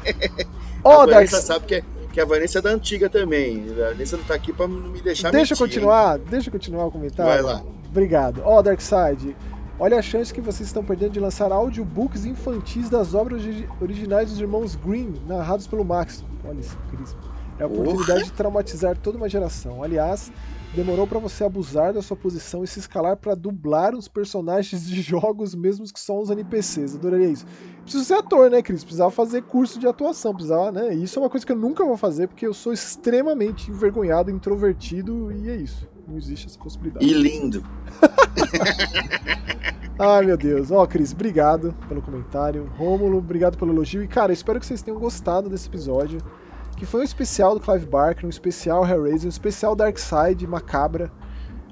B: <laughs>
A: oh,
B: a Vanessa sabe que, é, que a Vanessa é da antiga também. A Vanessa não tá aqui pra não me deixar
A: Deixa
B: mentir,
A: eu continuar,
B: hein?
A: deixa eu continuar o comentário.
B: Vai lá.
A: Obrigado. Ó, oh, Darkseid, Olha a chance que vocês estão perdendo de lançar audiobooks infantis das obras originais dos irmãos Green, narrados pelo Max. Olha isso, Cris. É a oportunidade de traumatizar toda uma geração. Aliás, demorou para você abusar da sua posição e se escalar para dublar os personagens de jogos, mesmo que são os NPCs. Adoraria isso. Preciso ser ator, né, Cris? Precisava fazer curso de atuação, precisava, né? Isso é uma coisa que eu nunca vou fazer porque eu sou extremamente envergonhado, introvertido e é isso. Não existe essa possibilidade.
B: E lindo. <laughs>
A: Ai, meu Deus. Ó, oh, Cris, obrigado pelo comentário. Rômulo, obrigado pelo elogio. E, cara, espero que vocês tenham gostado desse episódio. Que foi um especial do Clive Barker, um especial Hellraiser, um especial Darkseid, Macabra.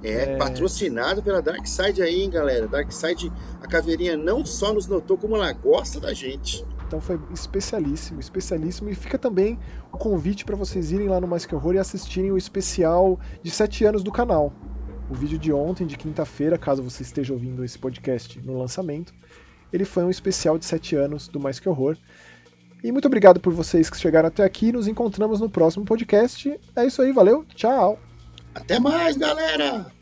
B: É, é, patrocinado pela Darkseid aí, hein, galera. Darkseid, a caveirinha não só nos notou, como ela gosta da gente.
A: Então foi especialíssimo, especialíssimo. E fica também o convite para vocês irem lá no Mais Que Horror e assistirem o especial de 7 anos do canal. O vídeo de ontem, de quinta-feira, caso você esteja ouvindo esse podcast no lançamento, ele foi um especial de 7 anos do Mais Que Horror. E muito obrigado por vocês que chegaram até aqui. Nos encontramos no próximo podcast. É isso aí, valeu, tchau!
B: Até mais, galera!